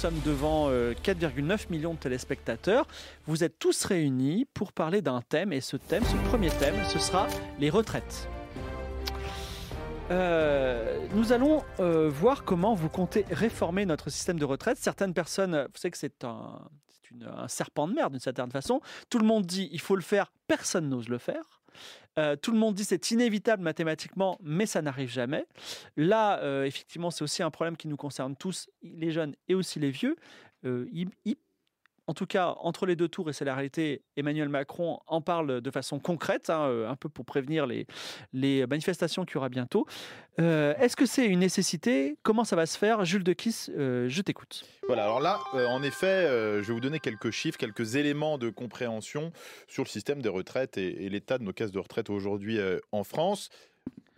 Sommes devant euh, 4,9 millions de téléspectateurs. Vous êtes tous réunis pour parler d'un thème et ce thème, ce premier thème, ce sera les retraites. Euh, nous allons euh, voir comment vous comptez réformer notre système de retraite. Certaines personnes, vous savez que c'est un, un serpent de mer d'une certaine façon. Tout le monde dit il faut le faire, personne n'ose le faire. Euh, tout le monde dit c'est inévitable mathématiquement, mais ça n'arrive jamais. Là, euh, effectivement, c'est aussi un problème qui nous concerne tous, les jeunes et aussi les vieux. Euh, en tout cas, entre les deux tours, et c'est la réalité, Emmanuel Macron en parle de façon concrète, hein, euh, un peu pour prévenir les, manifestations qu'il y aura bientôt. Euh, Est-ce que c'est une nécessité? Comment ça va se faire? Jules de Kiss, euh, je t'écoute. Voilà, alors là, en effet, je vais vous donner quelques chiffres, quelques éléments de compréhension sur le système des retraites et, et l'état de nos caisses de retraite aujourd'hui en France.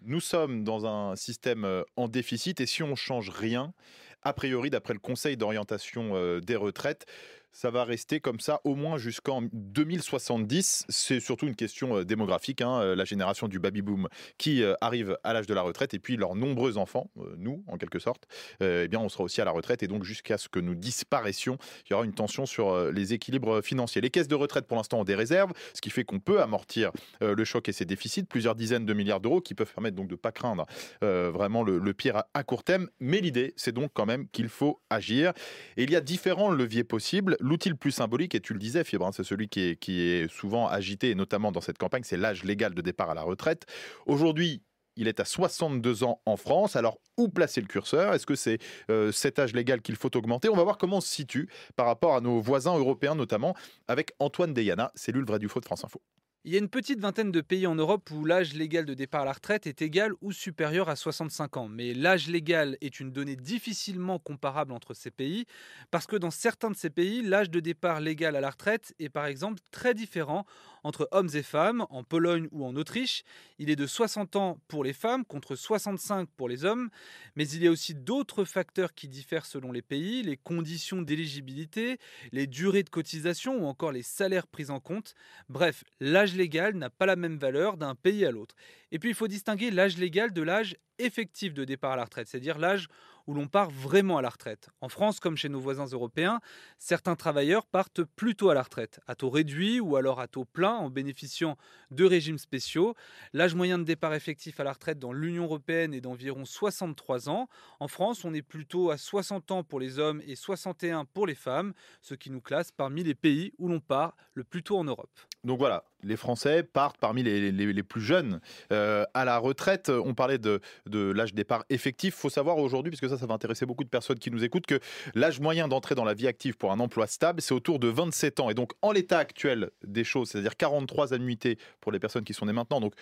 Nous sommes dans un système en déficit et si on change rien, a priori, d'après le Conseil d'orientation des retraites, ça va rester comme ça au moins jusqu'en 2070. C'est surtout une question euh, démographique, hein, euh, la génération du baby-boom qui euh, arrive à l'âge de la retraite et puis leurs nombreux enfants, nous en quelque sorte, eh bien on sera aussi à la retraite et donc jusqu'à ce que nous disparaissions, il y aura une tension sur les équilibres financiers. Les caisses de retraite pour l'instant ont des réserves, ce qui fait qu'on peut amortir le choc et ses déficits, plusieurs dizaines de milliards d'euros qui peuvent permettre donc de ne pas craindre vraiment le, pire à court terme. Mais l'idée, c'est donc quand même qu'il faut agir. Et il y a différents leviers possibles. L'outil le plus symbolique, et tu le disais, Fibre, hein, c'est celui qui est, souvent agité, et notamment dans cette campagne, c'est l'âge légal de départ à la retraite. Aujourd'hui, il est à 62 ans en France. Alors, où placer le curseur? Est-ce que c'est euh, cet âge légal qu'il faut augmenter? On va voir comment on se situe par rapport à nos voisins européens, notamment avec Antoine Deyana, cellule Vrai du Faux de France Info. Il y a une petite vingtaine de pays en Europe où l'âge légal de départ à la retraite est égal ou supérieur à 65 ans. Mais l'âge légal est une donnée difficilement comparable entre ces pays parce que dans certains de ces pays, l'âge de départ légal à la retraite est par exemple très différent entre hommes et femmes. En Pologne ou en Autriche, il est de 60 ans pour les femmes contre 65 pour les hommes. Mais il y a aussi d'autres facteurs qui diffèrent selon les pays, les conditions d'éligibilité, les durées de cotisation ou encore les salaires pris en compte. Bref, l'âge légal n'a pas la même valeur d'un pays à l'autre. Et puis il faut distinguer l'âge légal de l'âge effectif de départ à la retraite, c'est-à-dire l'âge où l'on part vraiment à la retraite. En France, comme chez nos voisins européens, certains travailleurs partent plutôt à la retraite, à taux réduit ou alors à taux plein en bénéficiant de régimes spéciaux. L'âge moyen de départ effectif à la retraite dans l'Union européenne est d'environ 63 ans. En France, on est plutôt à 60 ans pour les hommes et 61 pour les femmes, ce qui nous classe parmi les pays où l'on part le plus tôt en Europe. Donc voilà, les Français partent parmi les, plus jeunes euh, à la retraite. On parlait de, de l'âge départ effectif. Il faut savoir aujourd'hui, puisque ça, ça va intéresser beaucoup de personnes qui nous écoutent, que l'âge moyen d'entrée dans la vie active pour un emploi stable, c'est autour de 27 ans. Et donc, en l'état actuel des choses, c'est-à-dire 43 annuités pour les personnes qui sont nées maintenant, donc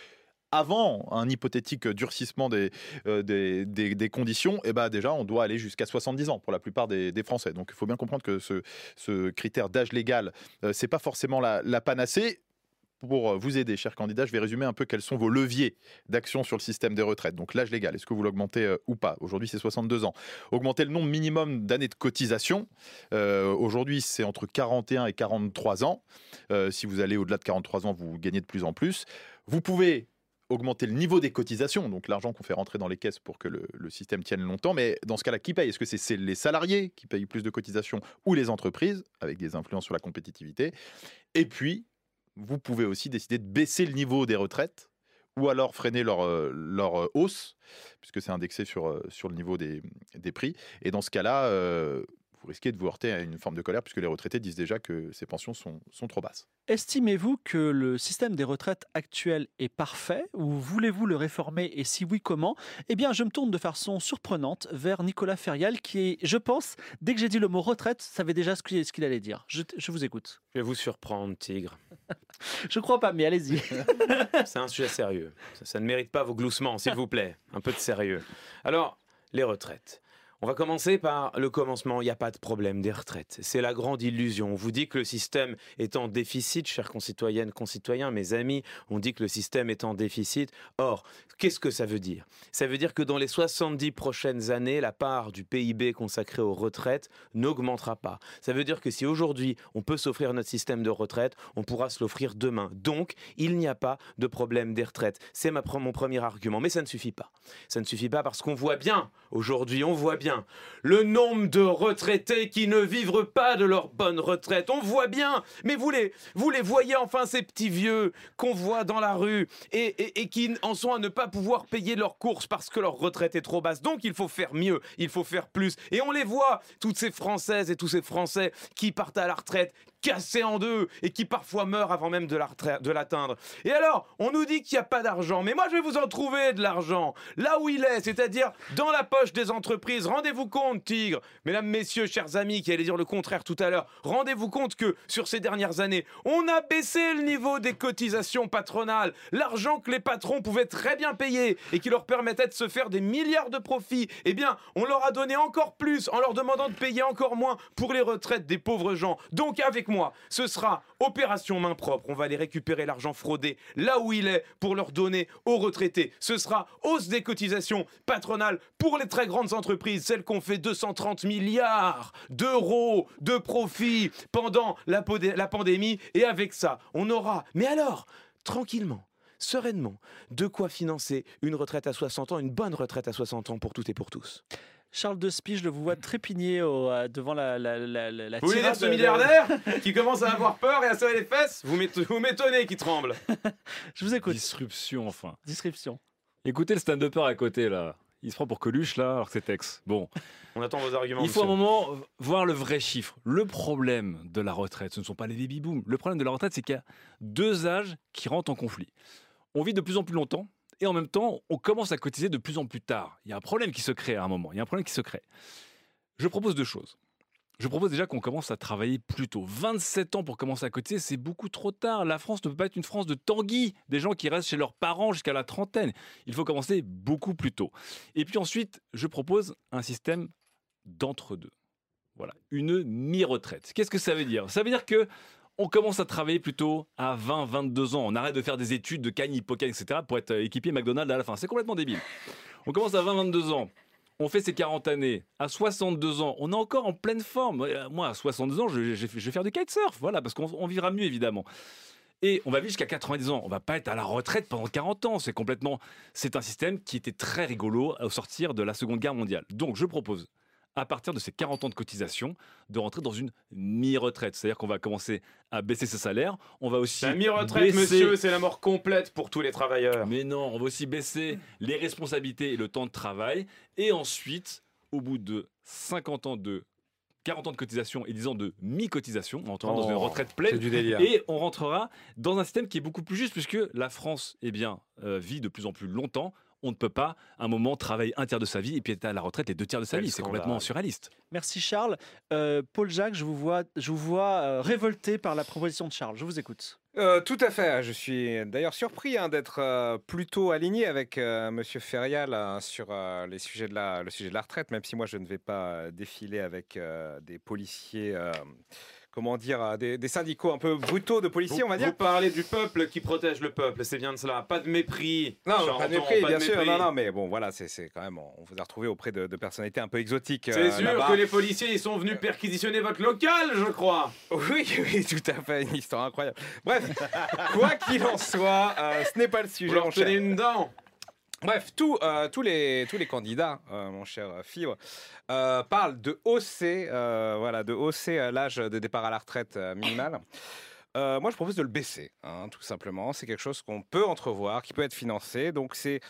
avant un hypothétique durcissement des, euh, conditions, eh ben déjà, on doit aller jusqu'à 70 ans pour la plupart des, Français. Donc, il faut bien comprendre que ce, critère d'âge légal, euh, c'est pas forcément la, panacée. Pour vous aider, chers candidats, je vais résumer un peu quels sont vos leviers d'action sur le système des retraites. Donc l'âge légal, est-ce que vous l'augmentez euh, ou pas? Aujourd'hui, c'est 62 ans. Augmenter le nombre minimum d'années de cotisation. Euh, Aujourd'hui, c'est entre 41 et 43 ans. Euh, si vous allez au-delà de 43 ans, vous gagnez de plus en plus. Vous pouvez augmenter le niveau des cotisations, donc l'argent qu'on fait rentrer dans les caisses pour que le, système tienne longtemps. Mais dans ce cas-là, qui paye? Est-ce que c'est les salariés qui payent plus de cotisations ou les entreprises, avec des influences sur la compétitivité? Et puis, vous pouvez aussi décider de baisser le niveau des retraites ou alors freiner leur, euh, euh, hausse, puisque c'est indexé sur, euh, sur le niveau des, des prix. Et dans ce cas-là, vous risquez de vous heurter à une forme de colère puisque les retraités disent déjà que ces pensions sont, sont trop basses. Estimez-vous que le système des retraites actuel est parfait ou voulez-vous le réformer et si oui, comment? Eh bien, je me tourne de façon surprenante vers Nicolas Ferial qui est, je pense, dès que j'ai dit le mot retraite, savait déjà ce qu'il allait dire. Je, je vous écoute. Je vais vous surprendre, Tigre. Je crois pas, mais allez-y. C'est un sujet sérieux. Ça, ça ne mérite pas vos gloussements, s'il vous plaît. Un peu de sérieux. Alors, les retraites. On va commencer par le commencement. Il n'y a pas de problème des retraites. C'est la grande illusion. On vous dit que le système est en déficit, chers concitoyennes, concitoyens, mes amis. On dit que le système est en déficit. Or, qu'est-ce que ça veut dire? Ça veut dire que dans les 70 prochaines années, la part du PIB consacrée aux retraites n'augmentera pas. Ça veut dire que si aujourd'hui on peut s'offrir notre système de retraite, on pourra se l'offrir demain. Donc, il n'y a pas de problème des retraites. C'est mon premier argument. Mais ça ne suffit pas. Ça ne suffit pas parce qu'on voit bien, aujourd'hui, on voit bien le nombre de retraités qui ne vivent pas de leur bonne retraite. On voit bien, mais vous les, vous les voyez enfin ces petits vieux qu'on voit dans la rue et, et- qui en sont à ne pas pouvoir payer leurs courses parce que leur retraite est trop basse. Donc il faut faire mieux, il faut faire plus. Et on les voit, toutes ces Françaises et tous ces Français qui partent à la retraite cassés en deux et qui parfois meurent avant même de l'atteindre. Et alors, on nous dit qu'il n'y a pas d'argent, mais moi je vais vous en trouver de l'argent là où il est, c'est-à-dire dans la poche des entreprises. Rendez-vous compte, Tigre, mesdames, messieurs, chers amis qui allaient dire le contraire tout à l'heure, rendez-vous compte que sur ces dernières années, on a baissé le niveau des cotisations patronales, l'argent que les patrons pouvaient très bien payer et qui leur permettait de se faire des milliards de profits. Eh bien, on leur a donné encore plus en leur demandant de payer encore moins pour les retraites des pauvres gens. Donc avec ce sera opération main propre. On va aller récupérer l'argent fraudé là où il est pour leur donner aux retraités. Ce sera hausse des cotisations patronales pour les très grandes entreprises, celles qu'on fait 230 milliards d'euros de profits pendant la, la pandémie. Et avec ça, on aura, mais alors, tranquillement, sereinement, de quoi financer une retraite à 60 ans, une bonne retraite à 60 ans pour toutes et pour tous. Charles de Spie, je le vous vois trépigner au- euh, devant la, la, la, la- la Vous voulez dire ce de- milliardaire qui commence à avoir peur et à serrer les fesses? Vous m'éto- vous m'étonnez qui tremble. Je vous écoute. Disruption, enfin. Description. Écoutez le stand-upper à côté, là. Il se prend pour Coluche, là, alors que c'est Tex. Bon, On attend vos arguments. il faut un moment voir le vrai chiffre. Le problème de la retraite, ce ne sont pas les baby-boom. Le problème de la retraite, c'est qu'il y a deux âges qui rentrent en conflit. On vit de plus en plus longtemps, et en même temps, on commence à cotiser de plus en plus tard. Il y a un problème qui se crée à un moment. Il y a un problème qui se crée. Je propose deux choses. Je propose déjà qu'on commence à travailler plus tôt. 27 ans pour commencer à cotiser, c'est beaucoup trop tard. La France ne peut pas être une France de tanguy, des gens qui restent chez leurs parents jusqu'à la trentaine. Il faut commencer beaucoup plus tôt. Et puis ensuite, je propose un système d'entre-deux. Voilà, une mi-retraite. Qu'est-ce que ça veut dire? Ça veut dire que on commence à travailler plutôt à 20, 22 ans. On arrête de faire des études de Cagne, Hippocane, etc. pour être équipier McDonald's à la fin. C'est complètement débile. On commence à 20, 22 ans. On fait ses 40 années. À 62 ans, on est encore en pleine forme. Euh, Moi, à 62 ans, je, vais faire du kitesurf. Voilà, parce qu'on on vivra mieux, évidemment. Et on va vivre jusqu'à 90 ans. On va pas être à la retraite pendant 40 ans. C'est complètement. C'est un système qui était très rigolo au sortir de la Seconde Guerre mondiale. Donc, je propose, à partir de ces 40 ans de cotisation, de rentrer dans une mi-retraite. C'est-à-dire qu'on va commencer à baisser ses salaires. On va aussi. La mi-retraite, baisser- monsieur, c'est la mort complète pour tous les travailleurs. mais non, on va aussi baisser les responsabilités et le temps de travail. Et ensuite, au bout de 50 ans de 40 ans de cotisation et 10 ans de mi-cotisation, on entrera dans une Oh, retraite pleine. C'est du délire. Et on rentrera dans un système qui est beaucoup plus juste, puisque la France eh bien, euh, vit de plus en plus longtemps. On ne peut pas, à un moment, travailler un tiers de sa vie et puis être à la retraite les deux tiers de sa Quel vie. C'est complètement surréaliste. Merci Charles. Euh, Paul Jacques, je vous vois, je vous vois euh, révolté par la proposition de Charles. Je vous écoute. Euh, tout à fait. Je suis d'ailleurs surpris hein, d'être euh, plutôt aligné avec euh, Monsieur Ferial euh, sur euh, les sujets de la, le sujet de la retraite, même si moi je ne vais pas défiler avec euh, des policiers, euh, comment dire, des, des syndicaux un peu brutaux de policiers, vous, on va dire. vous parlez du peuple qui protège le peuple, c'est bien de cela. Pas de mépris. Non, pas de mépris, pas bien sûr. mépris. Non, non, mais bon, voilà, c'est quand même, on vous a retrouvé auprès de, de personnalités un peu exotiques. C'est euh, sûr que les policiers ils sont venus perquisitionner votre local, je crois. Oui, oui, tout à fait, une histoire incroyable. Bref, quoi qu'il en soit, euh, ce n'est pas le Vous sujet. leur tenez une dent. Bref, euh, tous, les, candidats, euh, mon cher Fibre, euh, parlent de hausser, voilà, de hausser l'âge de départ à la retraite minimale. Moi, je propose de le baisser, hein, tout simplement. C'est quelque chose qu'on peut entrevoir, qui peut être financé. Donc, c'est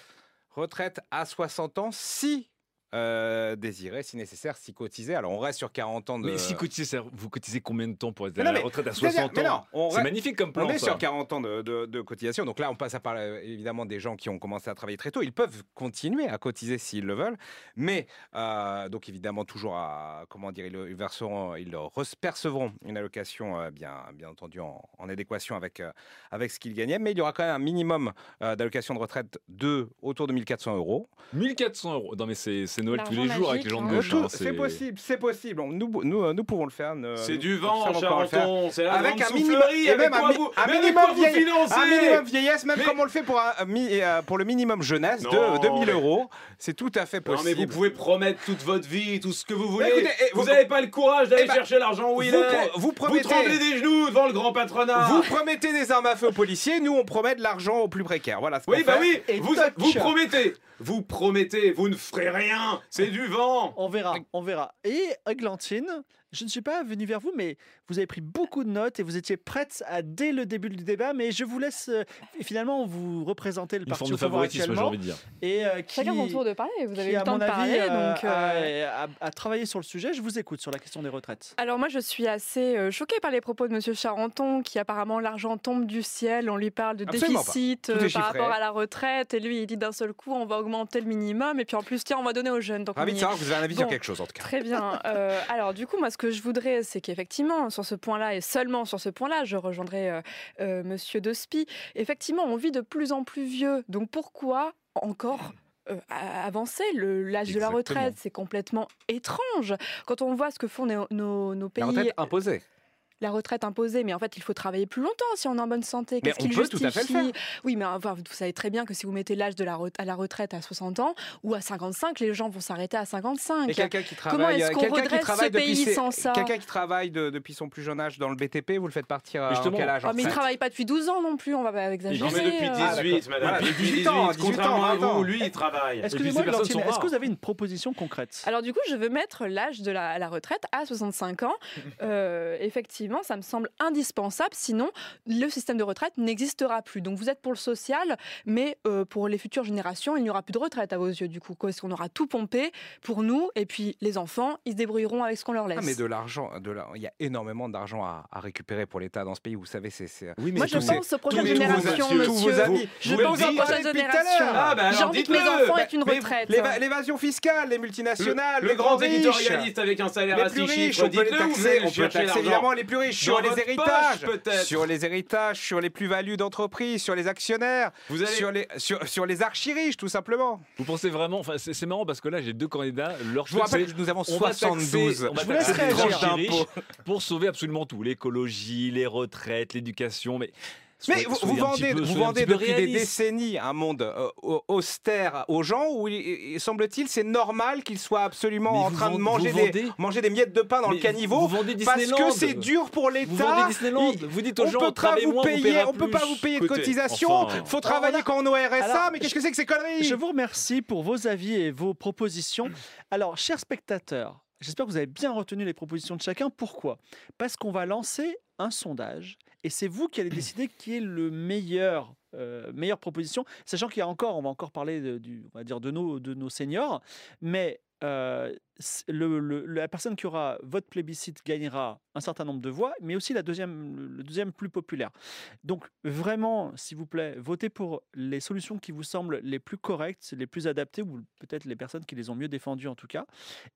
retraite à 60 ans si euh, désirer, si nécessaire, s'y cotiser. Alors on reste sur 40 ans de. Mais si cotisez, c'est- vous cotisez combien de temps pour être à la retraite à c'est-à-dire- 60 mais non, ans C'est reste- magnifique comme plan. On est ça. sur 40 ans de, de- de cotisation. Donc là, on passe à parler évidemment des gens qui ont commencé à travailler très tôt. Ils peuvent continuer à cotiser s'ils le veulent. Mais, euh, donc évidemment, toujours à. Comment dire Ils, verseront, ils percevront une allocation, euh, bien, bien entendu, en, en adéquation avec, euh, avec ce qu'ils gagnaient. Mais il y aura quand même un minimum d'allocation de retraite de autour de 1400 euros. 1400 euros. Non, mais c'est c'est Noël tous les jours avec les gens de hein. gauche. Tout- hein, c'est possible, c'est possible. Nous, nous, euh, nous pouvons le faire. C'est du vent. Charenton. C'est la Avec grande un minimum, et même un, vous, minimum quoi vous vieillesse, financez un minimum vieillesse, même Mais- comme on le fait pour, un, mi- euh, pour le minimum jeunesse Non, de 2000 mais- euros. C'est tout à fait Non, mais possible. vous pouvez promettre toute votre vie, tout ce que vous voulez. écoutez, vous n'avez pas le courage d'aller Eh ben, chercher l'argent où il vous, est. Vous tremblez des genoux devant le grand patronat. vous promettez des armes à feu aux policiers, nous on promet de l'argent aux plus précaires. Voilà Oui, bah oui, vous promettez, vous promettez, vous ne ferez rien, c'est du vent. On verra, on verra. Et Eglantine, je ne suis pas venu vers vous, mais vous avez pris beaucoup de notes et vous étiez prête à dès le début du débat. Mais je vous laisse euh, finalement vous représenter le Une parti forme de au pouvoir favoritisme, j'ai actuellement envie de dire. et euh, qui, Chacun son tour de parler. Vous avez qui, eu à le temps mon de avis, parler. euh, donc, euh, a, a- a travaillé sur le sujet. Je vous écoute sur la question des retraites. Alors moi je suis assez euh, choquée par les propos de Monsieur Charenton qui apparemment l'argent tombe du ciel, on lui parle de Absolument pas. déficit Tout est euh, par rapport à la retraite et lui il dit d'un seul coup on va augmenter le minimum et puis en plus tiens on va donner aux jeunes. Donc Ravi on de y- savoir que vous avez un avis sur quelque chose en tout cas. Très bien. Euh, alors du coup, moi, ce que je voudrais, c'est qu'effectivement, sur ce point-là, et seulement sur ce point-là, je rejoindrai euh, euh, Monsieur Despy. Effectivement, on vit de plus en plus vieux. Donc pourquoi encore euh, avancer? Le- l'âge de la retraite C'est complètement étrange. Quand on voit ce que font nos, nos- nos pays, La retraite imposée. La retraite imposée, mais en fait, il faut travailler plus longtemps si on est en bonne santé. Mais Qu'est-ce on qui peut tout à fait le justifie Oui, mais enfin, vous savez très bien que si vous mettez l'âge de la re- à la retraite à 60 ans ou à 55, les gens vont s'arrêter à 55. Et quelqu'un qui Comment travaille, est-ce qu'on quelqu'un qui redresse travaille ce depuis pays ses- sans ça quelqu'un qui travaille de- depuis son plus jeune âge dans le BTP, vous le faites partir à Justement. quel âge en Oh, mais il retraite travaille pas depuis 12 ans non plus, on va pas exagérer. Non, mais depuis euh. 18, madame. Voilà, depuis 18 ans, 18, 18 ans, contrairement à 20 ans. vous, lui, il travaille. Excusez-moi, est-ce que vous avez une proposition concrète? Alors du coup, je veux mettre l'âge de la, à la retraite à 65 ans. Euh, effectivement, ça me semble indispensable, sinon le système de retraite n'existera plus. Donc vous êtes pour le social, mais euh, pour les futures générations, il n'y aura plus de retraite à vos yeux du coup. Est-ce qu'on aura tout pompé pour nous et puis les enfants, ils se débrouilleront avec ce qu'on leur laisse? Ah, mais de l'argent, de la- il y a énormément d'argent à, à récupérer pour l'État dans ce pays. Vous savez, c'est. c'est- Oui, Moi, je pense aux prochaines générations, tous tous vos monsieur. amis. Je Vous pense aux prochaines depuis tout à générations. l'heure. Ah, bah J'ai envie que mes enfants aient une retraite. l'éva- L'évasion fiscale, les multinationales, Le, les le grand grands riches. avec un salaire Les à plus 6 riches, chiffres, on peut taxer, évidemment les plus Dans sur les héritages, poche, peut-être. sur les héritages, sur les plus-values d'entreprises, sur les actionnaires, Vous allez- sur les sur, sur les archi-riches tout simplement. Vous pensez vraiment, enfin c'est marrant parce que là j'ai deux candidats, leur Je vous rappelle que nous avons on va taxer- 72 on va Je vous pour sauver absolument tout, l'écologie, les retraites, l'éducation, mais Mais vous, vous vendez, peu- vous vendez depuis des décennies un monde euh, au- austère aux gens où, il- il- semble-t-il, c'est normal qu'ils soient absolument Mais en vous train de manger vous des, vendez- manger des miettes de pain dans Mais le caniveau vous parce que c'est dur pour Vous l'État. vendez Disneyland, Il- vous dites aux on gens peut pas vous moins, on payer, paiera on peut pas vous payer de Écoutez, cotisation. enfin, faut travailler Alors, quand on est au RSA. alors, mais qu'est-ce que c'est que ces conneries? Je vous remercie pour vos avis et vos propositions. Alors, chers spectateurs, j'espère que vous avez bien retenu les propositions de chacun. Pourquoi? Parce qu'on va lancer un sondage et c'est vous qui allez décider qui est le meilleur. euh, meilleure proposition, sachant qu'il y a encore, on va encore parler de, du, on va dire de nos, de nos seniors, mais euh, la personne qui aura votre plébiscite gagnera un certain nombre de voix, mais aussi la deuxième, le deuxième plus populaire. Donc vraiment, s'il vous plaît, votez pour les solutions qui vous semblent les plus correctes, les plus adaptées, ou peut-être les personnes qui les ont mieux défendues en tout cas.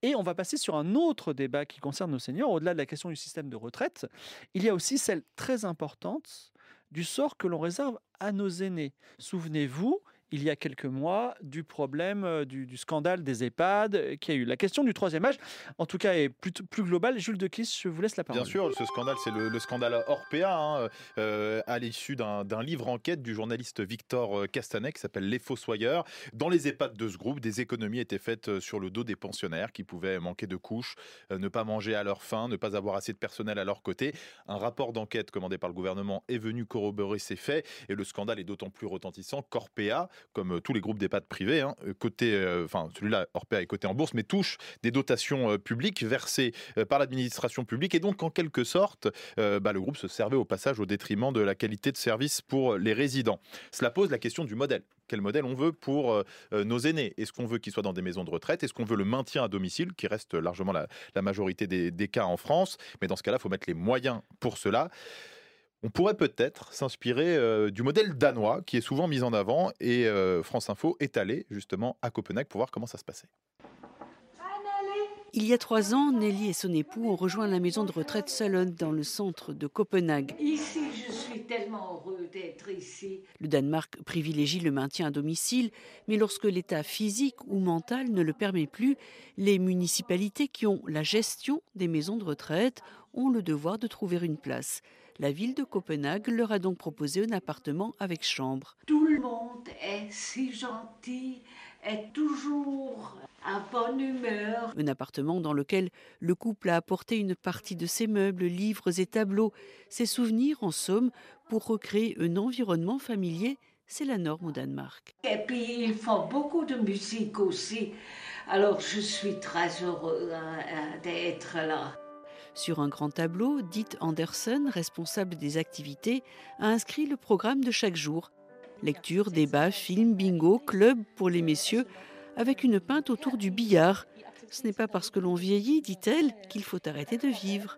Et on va passer sur un autre débat qui concerne nos seniors. Au-delà de la question du système de retraite, il y a aussi celle très importante du sort que l'on réserve à nos aînés. Souvenez-vous, il y a quelques mois, du problème euh, du, du scandale des EHPAD euh, qui a eu. La question du troisième âge, en tout cas, est plus, plus globale. Jules de Kiss, je vous laisse la parole. Bien sûr, ce scandale, c'est le, le scandale Orpea, hein, euh, à l'issue d'un livre enquête du journaliste Victor Castanet qui s'appelle Les Fossoyeurs. Dans les EHPAD de ce groupe, des économies étaient faites sur le dos des pensionnaires qui pouvaient manquer de couches, euh, ne pas manger à leur faim, ne pas avoir assez de personnel à leur côté. Un rapport d'enquête commandé par le gouvernement est venu corroborer ces faits et le scandale est d'autant plus retentissant qu'Orpea comme tous les groupes d'EHPAD privés, hein, côté, euh, enfin celui-là, Orpea est coté en bourse, mais touche des dotations euh, publiques versées euh, par l'administration publique. Et donc, en quelque sorte, euh, bah, le groupe se servait au passage au détriment de la qualité de service pour les résidents. Cela pose la question du modèle. Quel modèle on veut pour euh, euh, nos aînés? Est-ce qu'on veut qu'ils soient dans des maisons de retraite? Est-ce qu'on veut le maintien à domicile, qui reste largement la, la majorité des, des cas en France? Mais dans ce cas-là, il faut mettre les moyens pour cela. On pourrait peut-être s'inspirer euh, du modèle danois qui est souvent mis en avant et euh, France Info est allé justement à Copenhague pour voir comment ça se passait. Il y a trois ans, Nelly et son époux ont rejoint la maison de retraite Salon dans le centre de Copenhague. Ici, je suis tellement heureux d'être ici. Le Danemark privilégie le maintien à domicile, mais lorsque l'état physique ou mental ne le permet plus, les municipalités qui ont la gestion des maisons de retraite ont le devoir de trouver une place. La ville de Copenhague leur a donc proposé un appartement avec chambre. Tout le monde est si gentil, est toujours à bonne humeur. Un appartement dans lequel le couple a apporté une partie de ses meubles, livres et tableaux, ses souvenirs en somme, pour recréer un environnement familier. C'est la norme au Danemark. Et puis, ils font beaucoup de musique aussi. Alors, je suis très heureux hein, d'être là. Sur un grand tableau, Dite Anderson, responsable des activités, a inscrit le programme de chaque jour. Lecture, débat, film, bingo, club pour les messieurs, avec une pinte autour du billard. Ce n'est pas parce que l'on vieillit, dit-elle, qu'il faut arrêter de vivre.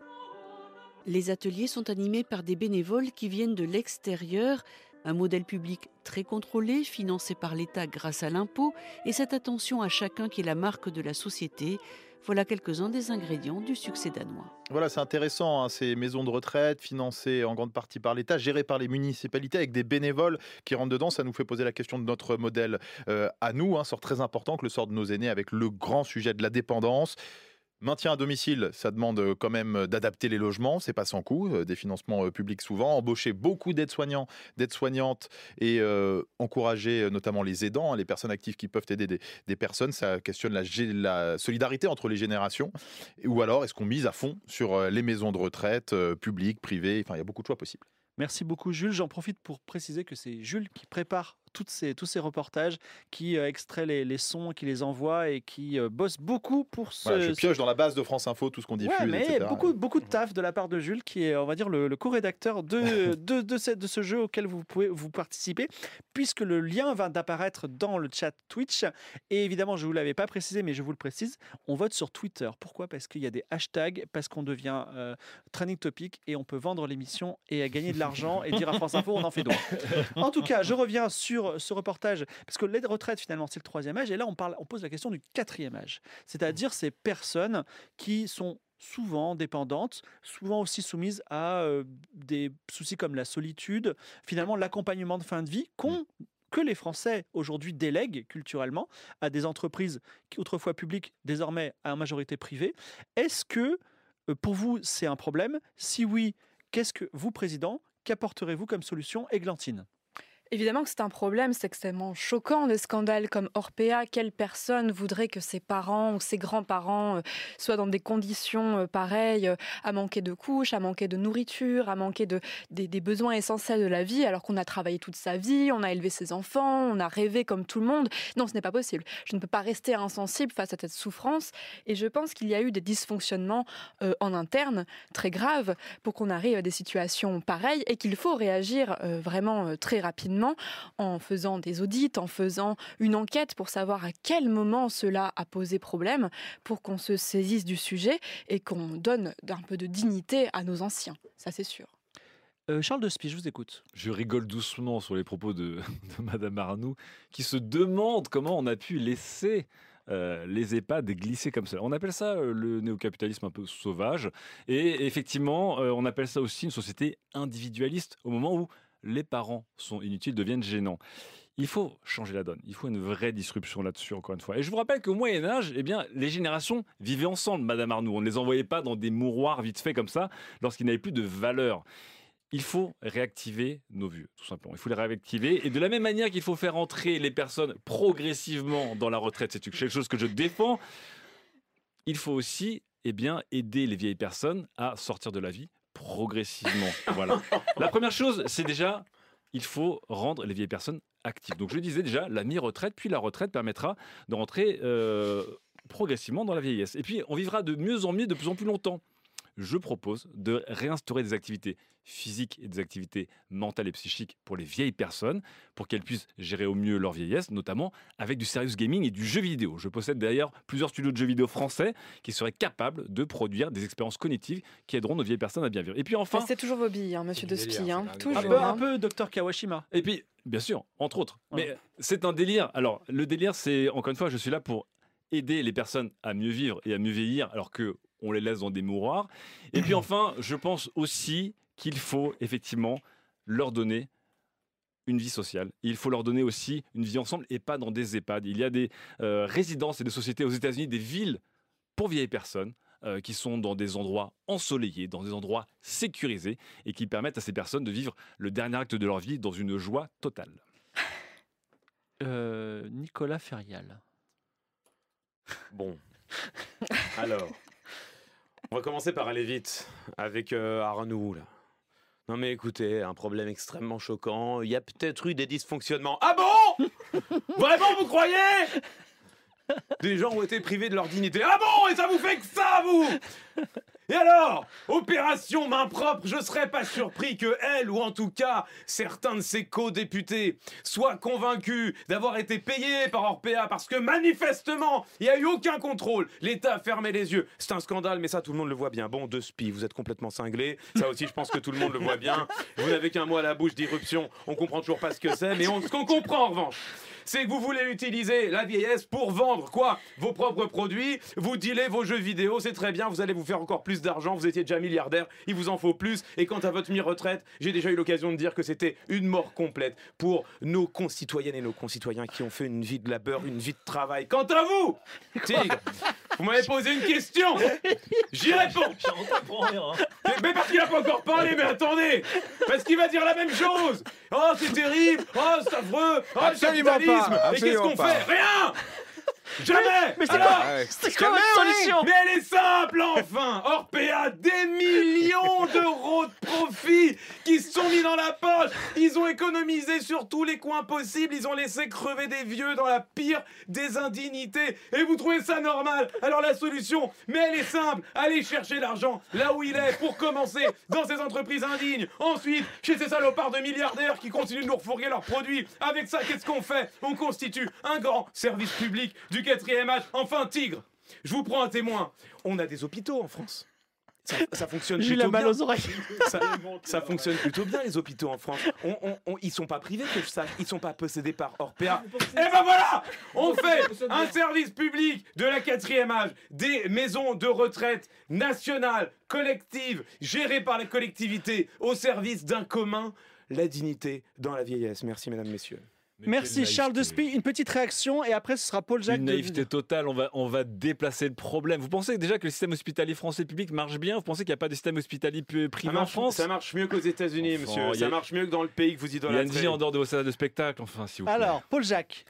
Les ateliers sont animés par des bénévoles qui viennent de l'extérieur, un modèle public très contrôlé, financé par l'État grâce à l'impôt, et cette attention à chacun qui est la marque de la société. Voilà quelques-uns des ingrédients du succès danois. Voilà, c'est intéressant, hein, ces maisons de retraite financées en grande partie par l'État, gérées par les municipalités avec des bénévoles qui rentrent dedans. Ça nous fait poser la question de notre modèle euh, à nous, un sort très important que le sort de nos aînés avec le grand sujet de la dépendance. Maintien à domicile, ça demande euh, quand même d'adapter les logements, c'est pas sans coût, euh, des financements euh, publics souvent, embaucher beaucoup d'aides-soignants, d'aides-soignantes et euh, encourager euh, notamment les aidants, hein, les personnes actives qui peuvent aider des, personnes, ça questionne la, solidarité entre les générations. Ou alors, est-ce qu'on mise à fond sur euh, les maisons de retraite, euh, publiques, privées, enfin il y a beaucoup de choix possibles. Merci beaucoup Jules. J'en profite pour préciser que c'est Jules qui prépare toutes ces, tous ces reportages, qui euh, extrait les, les sons, qui les envoie et qui euh, bosse beaucoup pour ce... Voilà, je ce- pioche dans la base de France Info tout ce qu'on diffuse, Ouais, mais etc. beaucoup, beaucoup de taf de la part de Jules, qui est, on va dire, le, le co-rédacteur de, de, de, ce, de ce jeu auquel vous pouvez vous participer, puisque le lien va d'apparaître dans le chat Twitch. Et évidemment, je ne vous l'avais pas précisé, mais je vous le précise, on vote sur Twitter. Pourquoi? Parce qu'il y a des hashtags, parce qu'on devient euh, trending topic et on peut vendre l'émission et gagner de l'argent et dire à France Info, on en fait d'autres. En tout cas, je reviens sur ce reportage, parce que l'aide retraite, finalement, c'est le troisième âge, et là, on, parle, on pose la question du quatrième âge, c'est-à-dire ces personnes qui sont souvent dépendantes, souvent aussi soumises à euh, des soucis comme la solitude, finalement l'accompagnement de fin de vie qu'ont que les Français aujourd'hui délèguent culturellement à des entreprises qui autrefois publiques, désormais à majorité privée. Est-ce que euh, pour vous c'est un problème? Si oui, qu'est-ce que vous, président, qu'apporterez-vous comme solution Églantine? Évidemment que c'est un problème, c'est extrêmement choquant des scandales comme Orpea. Quelle personne voudrait que ses parents ou ses grands-parents euh, soient dans des conditions euh, pareilles, euh, à manquer de couches, à manquer de nourriture, à manquer de, des, besoins essentiels de la vie, alors qu'on a travaillé toute sa vie, on a élevé ses enfants, on a rêvé comme tout le monde? Non, ce n'est pas possible. Je ne peux pas rester insensible face à cette souffrance. Et je pense qu'il y a eu des dysfonctionnements en interne très graves pour qu'on arrive à des situations pareilles et qu'il faut réagir vraiment très rapidement en faisant des audits, en faisant une enquête pour savoir à quel moment cela a posé problème pour qu'on se saisisse du sujet et qu'on donne un peu de dignité à nos anciens. Ça, c'est sûr. Euh, Charles de Spie, je vous écoute. Je rigole doucement sur les propos de, de Madame Arnoux, qui se demande comment on a pu laisser euh, les EHPAD glisser comme ça. On appelle ça euh, le néocapitalisme un peu sauvage. Et effectivement, euh, on appelle ça aussi une société individualiste au moment où les parents sont inutiles, deviennent gênants. Il faut changer la donne. Il faut une vraie disruption là-dessus, encore une fois. Et je vous rappelle qu'au Moyen Âge, eh bien, les générations vivaient ensemble, Madame Arnoux. On ne les envoyait pas dans des mouroirs vite fait comme ça, lorsqu'ils n'avaient plus de valeur. Il faut réactiver nos vieux, tout simplement. Il faut les réactiver. Et de la même manière qu'il faut faire entrer les personnes progressivement dans la retraite, c'est quelque chose que je défends, il faut aussi eh bien, aider les vieilles personnes à sortir de la vie progressivement. Voilà. La première chose, c'est déjà, il faut rendre les vieilles personnes actives. Donc je disais déjà, la mi-retraite, puis la retraite permettra de rentrer euh, progressivement dans la vieillesse. Et puis on vivra de mieux en mieux, de plus en plus longtemps. Je propose de réinstaurer des activités physiques et des activités mentales et psychiques pour les vieilles personnes, pour qu'elles puissent gérer au mieux leur vieillesse, notamment avec du serious gaming et du jeu vidéo. Je possède d'ailleurs plusieurs studios de jeux vidéo français qui seraient capables de produire des expériences cognitives qui aideront nos vieilles personnes à bien vivre. Et puis enfin, C'est toujours vos billes, hein, monsieur De Spi. hein, Un Toujours. peu, hein. un peu Dr Kawashima. Et puis, bien sûr, entre autres. Ouais. Mais c'est un délire. Alors, le délire, c'est, encore une fois, je suis là pour aider les personnes à mieux vivre et à mieux vieillir, alors que on les laisse dans des mouroirs. Et puis enfin, je pense aussi qu'il faut effectivement leur donner une vie sociale. Il faut leur donner aussi une vie ensemble et pas dans des EHPAD. Il y a des euh, résidences et des sociétés aux États-Unis, des villes pour vieilles personnes euh, qui sont dans des endroits ensoleillés, dans des endroits sécurisés et qui permettent à ces personnes de vivre le dernier acte de leur vie dans une joie totale. Euh, Nicolas Ferial. Bon. Alors, on va commencer par aller vite avec euh, Arnaud là. Non mais écoutez, un problème extrêmement choquant. Il y a peut-être eu des dysfonctionnements. Ah bon? Vraiment vous croyez? Des gens ont été privés de leur dignité. Ah bon? Et ça vous fait que ça vous? Et alors Opération main propre, je serais pas surpris que elle, ou en tout cas certains de ses co-députés, soient convaincus d'avoir été payés par Orpea parce que manifestement, il n'y a eu aucun contrôle. L'État a fermé les yeux. C'est un scandale, mais ça tout le monde le voit bien. Bon, de spi, vous êtes complètement cinglé. Ça aussi, je pense que tout le monde le voit bien. Vous n'avez qu'un mot à la bouche d'irruption. On comprend toujours pas ce que c'est, mais on- ce qu'on comprend en revanche, c'est que vous voulez utiliser la vieillesse pour vendre quoi Vos propres produits, vous dealez vos jeux vidéo, c'est très bien, vous allez vous faire encore plus d'argent, vous étiez déjà milliardaire, il vous en faut plus, et quant à votre mi-retraite, j'ai déjà eu l'occasion de dire que c'était une mort complète pour nos concitoyennes et nos concitoyens qui ont fait une vie de labeur, une vie de travail. Quant à vous, Tigre, vous m'avez posé une question, j'y réponds. Mais, mais parce qu'il a pas encore parlé, mais attendez. Parce qu'il va dire la même chose. Oh, c'est terrible. Oh, c'est affreux. Oh, Absolument le capitalisme. Pas, Et qu'est-ce qu'on absolument pas. fait Rien Jamais Mais c'est quoi. C'est quoi votre solution mais elle est simple enfin Orpea, des millions d'euros de profits qui se sont mis dans la poche. Ils ont économisé sur tous les coins possibles, ils ont laissé crever des vieux dans la pire des indignités. Et vous trouvez ça normal? Alors la solution, mais elle est simple. Allez chercher l'argent là où il est pour commencer dans ces entreprises indignes. Ensuite, chez ces salopards de milliardaires qui continuent de nous refourguer leurs produits. Avec ça, qu'est-ce qu'on fait? On constitue un grand service public du quatrième âge Enfin, Tigre je vous prends un témoin. On a des hôpitaux en France. Ça, ça fonctionne J'ai eu plutôt la mal bien. aux oreilles. Ça, ça fonctionne plutôt bien les hôpitaux en France. On, on- on- ils sont pas privés que je sache. Ils sont pas possédés par Orpea. Et ben voilà On fait un service public de la quatrième âge, des maisons de retraite nationales, collectives, gérées par les collectivités, au service d'un commun, la dignité dans la vieillesse. Merci mesdames, messieurs. Merci Charles de Spi. Une petite réaction et après ce sera Paul Jacques. Une de- naïveté totale, on va, on va déplacer le problème. Vous pensez déjà que le système hospitalier français public marche bien? Vous pensez qu'il n'y a pas de système hospitalier privé en marche, France? ça marche mieux qu'aux États-Unis, Enfin, monsieur. a- Ça marche mieux que dans le pays que vous Il y a idolâtrez. une vie en dehors de vos salles de spectacle, enfin, si vous plaît. Alors, Paul Jacques.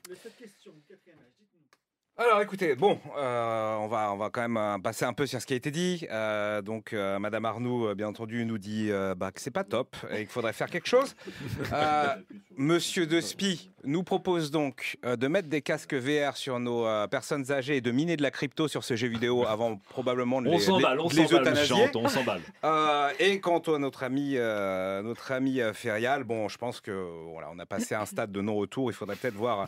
Alors écoutez, bon, euh, on, va, on va quand même euh, passer un peu sur ce qui a été dit. Euh, donc euh, Madame Arnoux, bien entendu, nous dit euh, bah, que c'est pas top et qu'il faudrait faire quelque chose. Euh, Monsieur De Spi nous propose donc euh, de mettre des casques VR sur nos euh, personnes âgées et de miner de la crypto sur ce jeu vidéo avant probablement de On les, s'emballe, on s'emballe, euthanasier. chante, on s'emballe. Euh, et quant à notre ami, euh, notre ami Ferial, bon, je pense que voilà, on a passé un stade de non-retour. Il faudrait peut-être voir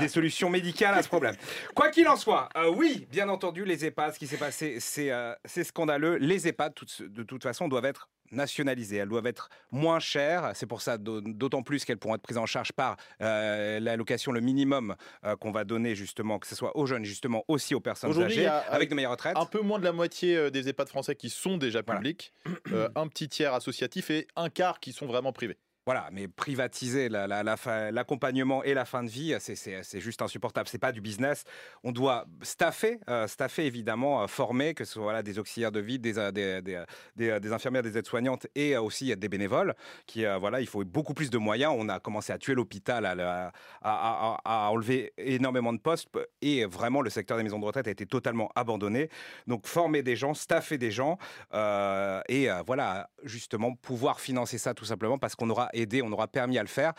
des solutions médicales à ce problème. Quoi qu'il en soit, euh, oui, bien entendu, les EHPAD, ce qui s'est passé, c'est euh, scandaleux. Les EHPAD, de toute façon, doivent être nationalisées. Elles doivent être moins chères. C'est pour ça d'au- d'autant plus qu'elles pourront être prises en charge par euh, l'allocation, le minimum euh, qu'on va donner justement, que ce soit aux jeunes, justement aussi aux personnes âgées, a- avec de meilleures retraites. Un peu moins de la moitié des EHPAD français qui sont déjà Voilà. publics, euh, un petit tiers associatif et un quart qui sont vraiment privés. Voilà, mais privatiser l'accompagnement et la fin de vie, c'est- juste insupportable. C'est pas du business. On doit staffer, euh, évidemment, euh, former, que ce soit des auxiliaires de vie, des, euh, euh, infirmières, des aides-soignantes et aussi des bénévoles. Qui, voilà, il faut beaucoup plus de moyens. On a commencé à tuer l'hôpital, à, à, enlever énormément de postes et vraiment le secteur des maisons de retraite a été totalement abandonné. Donc former des gens, staffer des gens et voilà, justement pouvoir financer ça tout simplement parce qu'on aura aidé, on aura permis à le faire.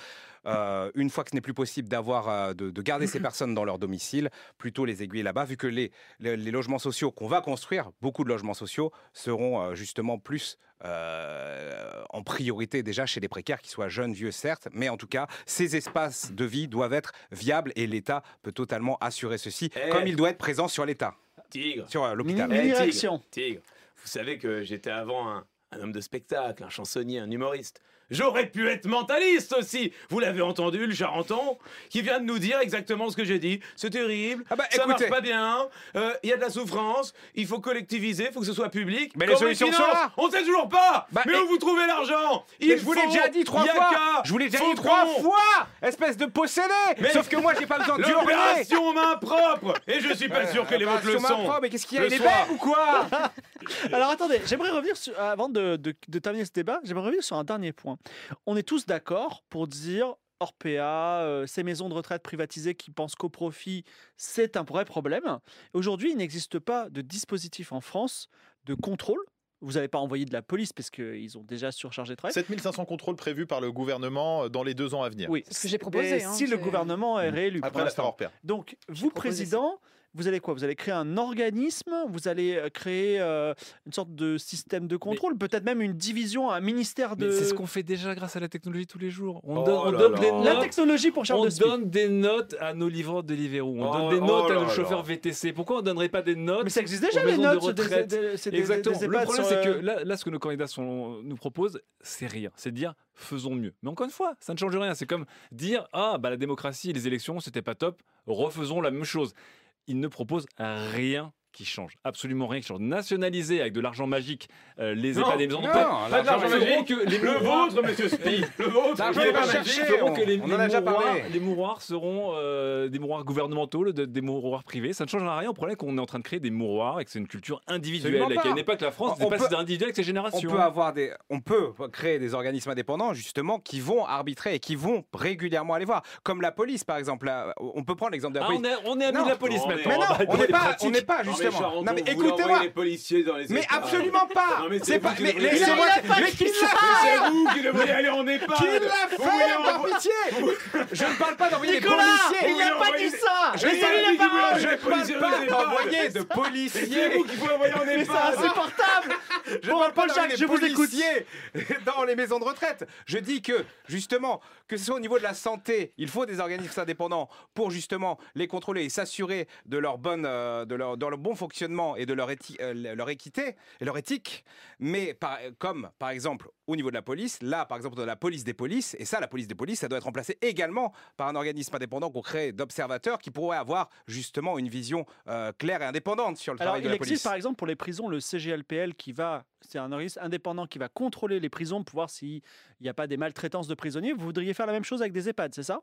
Euh, une fois que ce n'est plus possible d'avoir euh, de, de garder ces personnes dans leur domicile, plutôt les aiguiller là-bas, vu que les, les, les logements sociaux qu'on va construire, beaucoup de logements sociaux, seront euh, justement plus euh, en priorité déjà chez les précaires, qu'ils soient jeunes, vieux, certes, mais en tout cas, ces espaces de vie doivent être viables et l'État peut totalement assurer ceci, Eh. comme il doit être présent sur l'État, Tigre. sur l'hôpital. Eh, Tigre, vous savez que j'étais avant un, un homme de spectacle, un chansonnier, un humoriste. J'aurais pu être mentaliste aussi. Vous l'avez entendu, le Charenton, qui vient de nous dire exactement ce que j'ai dit. C'est terrible, Ah bah, ça écoutez. marche pas bien, euh, il y a de la souffrance, il faut collectiviser, il faut que ce soit public. Mais les solutions ils sont financent là. On sait toujours pas Bah, Mais et- où vous trouvez l'argent je vous l'ai déjà dit trois fois. Je vous l'ai déjà dit trois fois, espèce de possédé. Mais- Sauf que moi, j'ai pas besoin de. L'opération main propre Et je suis pas sûr que les vôtres le sont. propre, Mais qu'est-ce qu'il y a bête ou quoi Alors attendez, j'aimerais revenir sur, avant de, de- de terminer ce débat, j'aimerais revenir sur un dernier point. On est tous d'accord pour dire Orpea, euh, ces maisons de retraite privatisées qui pensent qu'au profit, c'est un vrai problème. Aujourd'hui, il n'existe pas de dispositif en France de contrôle. Vous n'avez pas envoyé de la police parce qu'ils ont déjà surchargé de travail. 7500 contrôles prévus par le gouvernement euh, dans les deux ans à venir. Oui, C'est ce que j'ai proposé, Et hein, si le gouvernement est réélu. pour Après l'affaire. Orpea. Donc, vous, proposé président, vous allez quoi? Vous allez créer un organisme? Vous allez euh, créer euh, une sorte de système de contrôle Peut-être même une division, un ministère de. C'est ce qu'on fait déjà grâce à la technologie tous les jours. On Oh donne, on là donne là. des La notes. technologie pour Charles On de donne des notes à nos livreurs de Deliveroo. On Oh, donne des oh notes à nos chauffeurs VTC. Pourquoi on ne donnerait pas des notes Mais ça existe déjà les de notes. c'est des- des- des- Exactement. des le problème, c'est que euh, là, là, ce que nos candidats sont- nous proposent, c'est rien. C'est de dire faisons mieux. Mais encore une fois, ça ne change rien. C'est comme dire ah bah la démocratie et les élections, c'était pas top. Refaisons la même chose. Ils ne proposent rien qui change, absolument rien qui change. Nationaliser avec de l'argent magique euh, les Non, EHPAD et les maisons non, Pas de l'argent magique. les Le vôtre, monsieur Spi Le vôtre L'argent pas feront que les, on en a déjà mouroirs, parlé. les mouroirs seront euh, des mouroirs gouvernementaux, le- des mouroirs privés. Ça ne changera rien. Le problème, qu'on est en train de créer des mouroirs et que c'est une culture individuelle. Et qu'à pas. une époque, la France On- on pas si individuelle que ses On générations. peut avoir des, on peut créer des organismes indépendants justement qui vont arbitrer et qui vont régulièrement aller voir, comme la police par exemple. Là, on peut prendre l'exemple de la Ah, police. on est, on est amis Non. de la police maintenant. Mais non, on n'est pas, on n'est mais justement. Non mais écoutez-moi. les policiers dans les Mais EHPAD. absolument pas. Non, mais c'est pas. qui Mais laissez-moi. Pas qui l'a fait c'est vous qui devriez aller en EHPAD Qui l'a fait Par pitié Je ne parle pas d'envoyer des policiers. il n'a pas dit ça Je ne dans parle pas EHPAD. d'envoyer de policiers. C'est vous faut envoyer en Mais c'est EHPAD insupportable Je ne parle pas des je vous écoute. policiers dans les maisons de retraite. Je dis que, justement, que ce soit au niveau de la santé, il faut des organismes indépendants pour justement les contrôler et s'assurer de leur bonne, euh, de leur, de leur bon fonctionnement et de leur, euh, leur équité et leur éthique. Mais par- comme, par exemple, au niveau de la police, là, par exemple, de la police des polices, et ça, la police des polices, ça doit être remplacé également par un organisme indépendant qu'on crée d'observateurs qui pourraient avoir justement une vision euh, claire et indépendante sur le Alors, travail de il la existe police. par exemple pour les prisons le CGLPL qui va, c'est un organisme indépendant qui va contrôler les prisons pour voir s'il n'y a pas des maltraitances de prisonniers. Vous voudriez faire la même chose avec des EHPAD, c'est ça?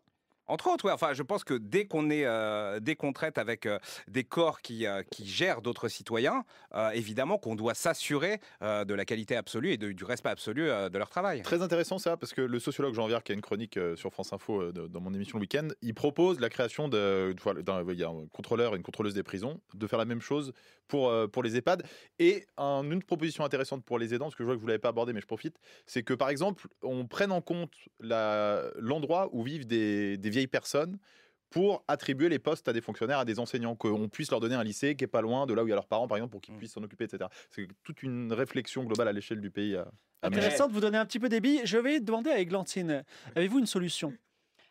Entre autres. Enfin, je pense que dès qu'on est, euh, traite avec euh, des corps qui, euh, qui gèrent d'autres citoyens, euh, évidemment qu'on doit s'assurer de la qualité absolue et du respect absolu de leur travail. Très intéressant ça, parce que le sociologue Jean Viard, qui a une chronique sur France Info dans mon émission le week-end, il propose la création d'un contrôleur et une contrôleuse des prisons, de faire la même chose pour, pour les EHPAD. Et un- une proposition intéressante pour les aidants, parce que je vois que vous ne l'avez pas abordé, mais je profite, c'est que par exemple, on prenne en compte l'endroit où vivent des, des vieilles personnes pour attribuer les postes à des fonctionnaires, à des enseignants, qu'on puisse leur donner un lycée qui est pas loin de là où il y a leurs parents, par exemple, pour qu'ils puissent s'en occuper, etc. C'est toute une réflexion globale à l'échelle du pays. à- à mener. Intéressant de vous donner un petit peu des billes. Je vais demander à Églantine, avez-vous une solution?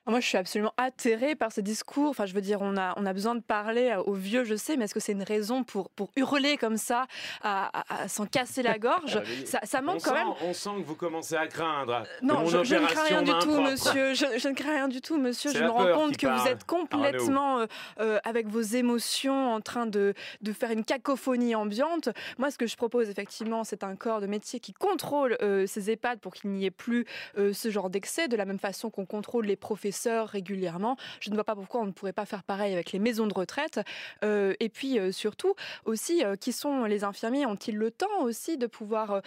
Moi, je suis absolument atterrée par ces discours. Enfin, je veux dire, on a, on a besoin de parler aux vieux, je sais, mais est-ce que c'est une raison pour, pour hurler comme ça, à, à- à s'en casser la gorge? Ça, ça on manque sent, quand même. on sent que vous commencez à craindre. que Non, je, je ne crains rien du tout, monsieur. Je, je ne crains rien du tout, monsieur. Je me rends compte que vous êtes complètement, euh, euh, avec vos émotions, en train de, de faire une cacophonie ambiante. Moi, ce que je propose, effectivement, c'est un corps de métier qui contrôle euh, ces EHPAD pour qu'il n'y ait plus euh, ce genre d'excès, de la même façon qu'on contrôle les professeurs régulièrement. Je ne vois pas pourquoi on ne pourrait pas faire pareil avec les maisons de retraite. Euh, et puis, euh, surtout, aussi, euh, qui sont les infirmiers? Ont-ils le temps aussi de pouvoir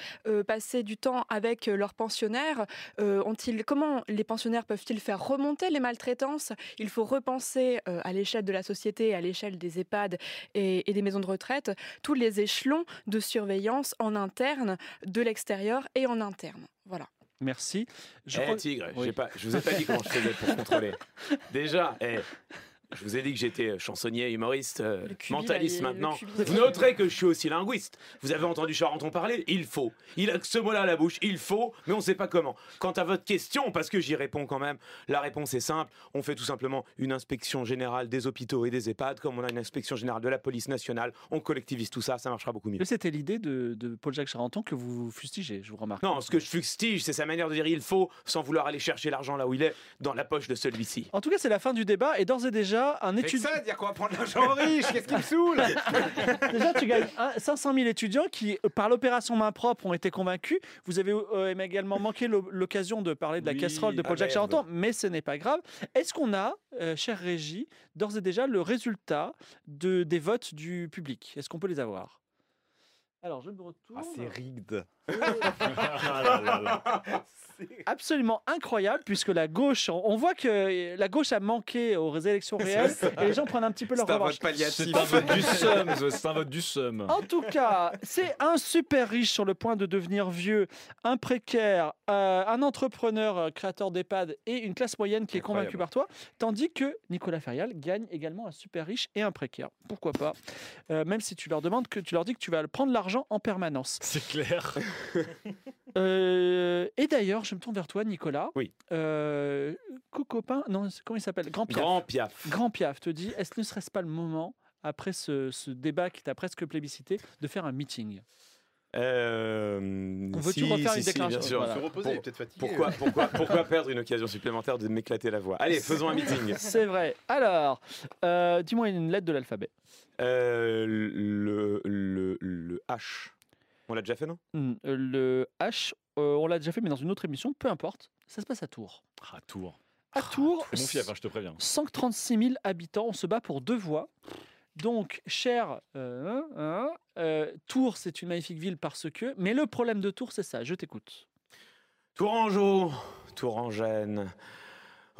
passer du temps avec leurs pensionnaires? Ont-ils, Comment les pensionnaires peuvent-ils faire remonter les maltraitances? Il faut repenser à l'échelle de la société, à l'échelle des EHPAD et, et des maisons de retraite, tous les échelons de surveillance en interne, de l'extérieur et en interne. Voilà. Merci. Je Eh crois- tigre, Oui. pas, je vous ai pas dit comment je faisais pour contrôler. Déjà, eh, je vous ai dit que j'étais chansonnier, humoriste, euh, mentaliste là, maintenant. cubi. Vous noterez que je suis aussi linguiste. Vous avez entendu Charenton parler? Il faut. Il a ce mot-là à la bouche, il faut, mais on ne sait pas comment. Quant à votre question, parce que j'y réponds quand même, la réponse est simple. On fait tout simplement une inspection générale des hôpitaux et des EHPAD, comme on a une inspection générale de la police nationale. On collectivise tout ça, ça marchera beaucoup mieux. C'était l'idée de, de Paul-Jacques Charenton que vous fustigez, je vous remarque. Non, ce que je fustige, c'est sa manière de dire il faut, sans vouloir aller chercher l'argent là où il est, dans la poche de celui-ci. En tout cas, c'est la fin du débat et d'ores et déjà, un étudiant. ça, dire qu'on va prendre l'argent aux riches, qu'est-ce qui me saoule Déjà, tu gagnes un- 500 000 étudiants qui, euh, par l'opération main propre, ont été convaincus. Vous avez euh, également manqué l'o- l'occasion de parler de la Oui, casserole de ah Paul-Jacques merde. Charenton, mais ce n'est pas grave. Est-ce qu'on a, euh, chère Régie, d'ores et déjà le résultat de, des votes du public? Est-ce qu'on peut les avoir? Alors, je me retourne. Ah, c'est rigged. absolument incroyable puisque la gauche, on voit que la gauche a manqué aux élections réelles et les gens prennent un petit peu leur C'est un revanche. vote palliatif. C'est un vote du seum, c'est un vote du seum. En tout cas, c'est un super riche sur le point de devenir vieux, un précaire, euh, un entrepreneur euh, créateur d'EHPAD et une classe moyenne qui est convaincue par toi, tandis que Nicolas Ferial gagne également un super riche et un précaire. Pourquoi pas? Euh, Même si tu leur demandes que tu leur dis que tu vas prendre l'argent en permanence. C'est clair. Euh, et d'ailleurs, je me tourne vers toi, Nicolas. Oui. Euh, Cocopin, non, c'est- comment il s'appelle? Grand Piaf. Grand piaf. Grand Piaf te dit est-ce que ne serait-ce pas le moment, après ce, ce débat qui t'a presque plébiscité, de faire un meeting? Euh, On veut-tu si, refaire si, une si, déclaration bien sûr. Voilà. Se reposer, peut-être fatigué. Pourquoi, pourquoi, pourquoi perdre une occasion supplémentaire de m'éclater la voix? Allez, faisons un meeting. C'est vrai. Alors, euh, dis-moi une lettre de l'alphabet. Euh, le, le, le H. On l'a déjà fait, non? Hmm, euh, Le H, euh, on l'a déjà fait, mais dans une autre émission, peu importe. Ça se passe à Tours. Ah, Tours. À Tours, C'est mon fief, hein, je te préviens. 136 000 habitants, on se bat pour deux voix. Donc, cher euh, hein, euh, Tours, c'est une magnifique ville parce que. Mais le problème de Tours, c'est ça. Je t'écoute. Tourangeau, Tourangène,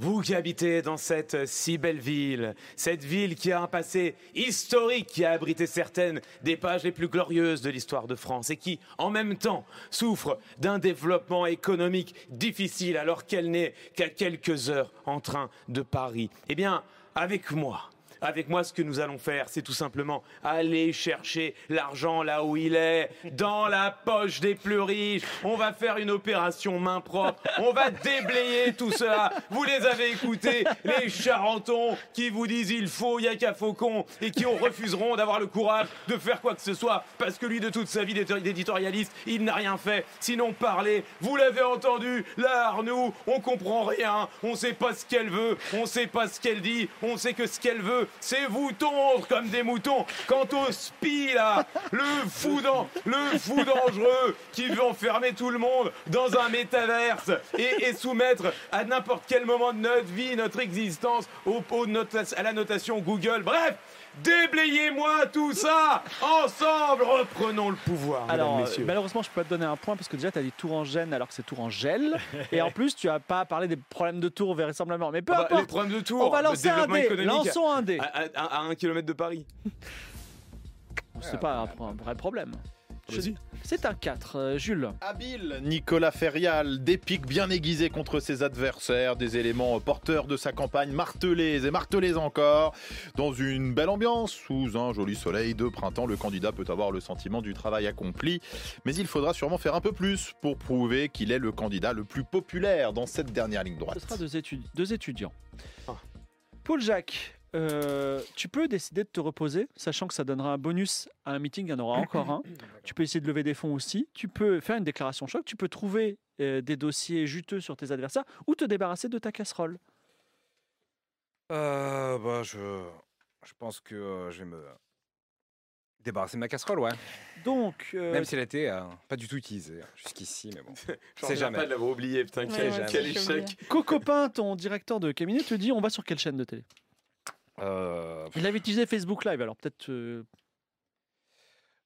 vous qui habitez dans cette si belle ville, cette ville qui a un passé historique, qui a abrité certaines des pages les plus glorieuses de l'histoire de France et qui, en même temps, souffre d'un développement économique difficile alors qu'elle n'est qu'à quelques heures en train de Paris. Eh bien, avec moi. Avec moi, ce que nous allons faire, c'est tout simplement aller chercher l'argent là où il est, dans la poche des plus riches. On va faire une opération main propre. On va déblayer tout cela. Vous les avez écoutés, les charentons qui vous disent il faut, il y a qu'à faucon et qui ont refuseront d'avoir le courage de faire quoi que ce soit parce que lui, de toute sa vie d'édi- d'éditorialiste, il n'a rien fait sinon parler. Vous l'avez entendu, là, Arnoux, on comprend rien. On sait pas ce qu'elle veut. On sait pas ce qu'elle dit. On sait que ce qu'elle veut, c'est vous tondre comme des moutons. Quant au spi, là, le fou, dan- le fou dangereux qui veut enfermer tout le monde dans un métaverse et, et soumettre à n'importe quel moment de notre vie, notre existence, au, au à la notation Google. Bref, déblayez-moi tout ça. Ensemble, reprenons le pouvoir. Alors, messieurs. malheureusement, je peux pas te donner un point parce que déjà, tu as dit Tourangène alors que c'est Tourangelle. et en plus, tu as pas parlé des problèmes de Tours vraisemblablement. Mais peu Ah bah, les importe. problèmes de Tours, on va lancer un dé. Lançons un dé. À, à- à un kilomètre de Paris. C'est pas un, un vrai problème. Vas-y. C'est un 4, euh, Jules. Habile, Nicolas Ferial, des pics bien aiguisés contre ses adversaires, des éléments porteurs de sa campagne martelés et martelés encore. Dans une belle ambiance, sous un joli soleil de printemps, le candidat peut avoir le sentiment du travail accompli, mais il faudra sûrement faire un peu plus pour prouver qu'il est le candidat le plus populaire dans cette dernière ligne Ce droite. sera deux, étudi- deux étudiants. Ah. Paul Jacques, euh, tu peux décider de te reposer, sachant que ça donnera un bonus à un meeting, il y en aura encore un. Tu peux essayer de lever des fonds aussi. Tu peux faire une déclaration choc. Tu peux trouver euh, des dossiers juteux sur tes adversaires ou te débarrasser de ta casserole. Euh, bah, je, je pense que euh, je vais me débarrasser de ma casserole, ouais. Donc, euh, Même si elle était euh, pas du tout utilisée hein, jusqu'ici, mais bon. C'est jamais. pas de l'avoir oublié, putain, Ouais, quel, ouais, quel échec. Cocopin, ton directeur de cabinet, te dit on va sur quelle chaîne de télé? Euh, Il avait utilisé Facebook Live, alors peut-être. euh,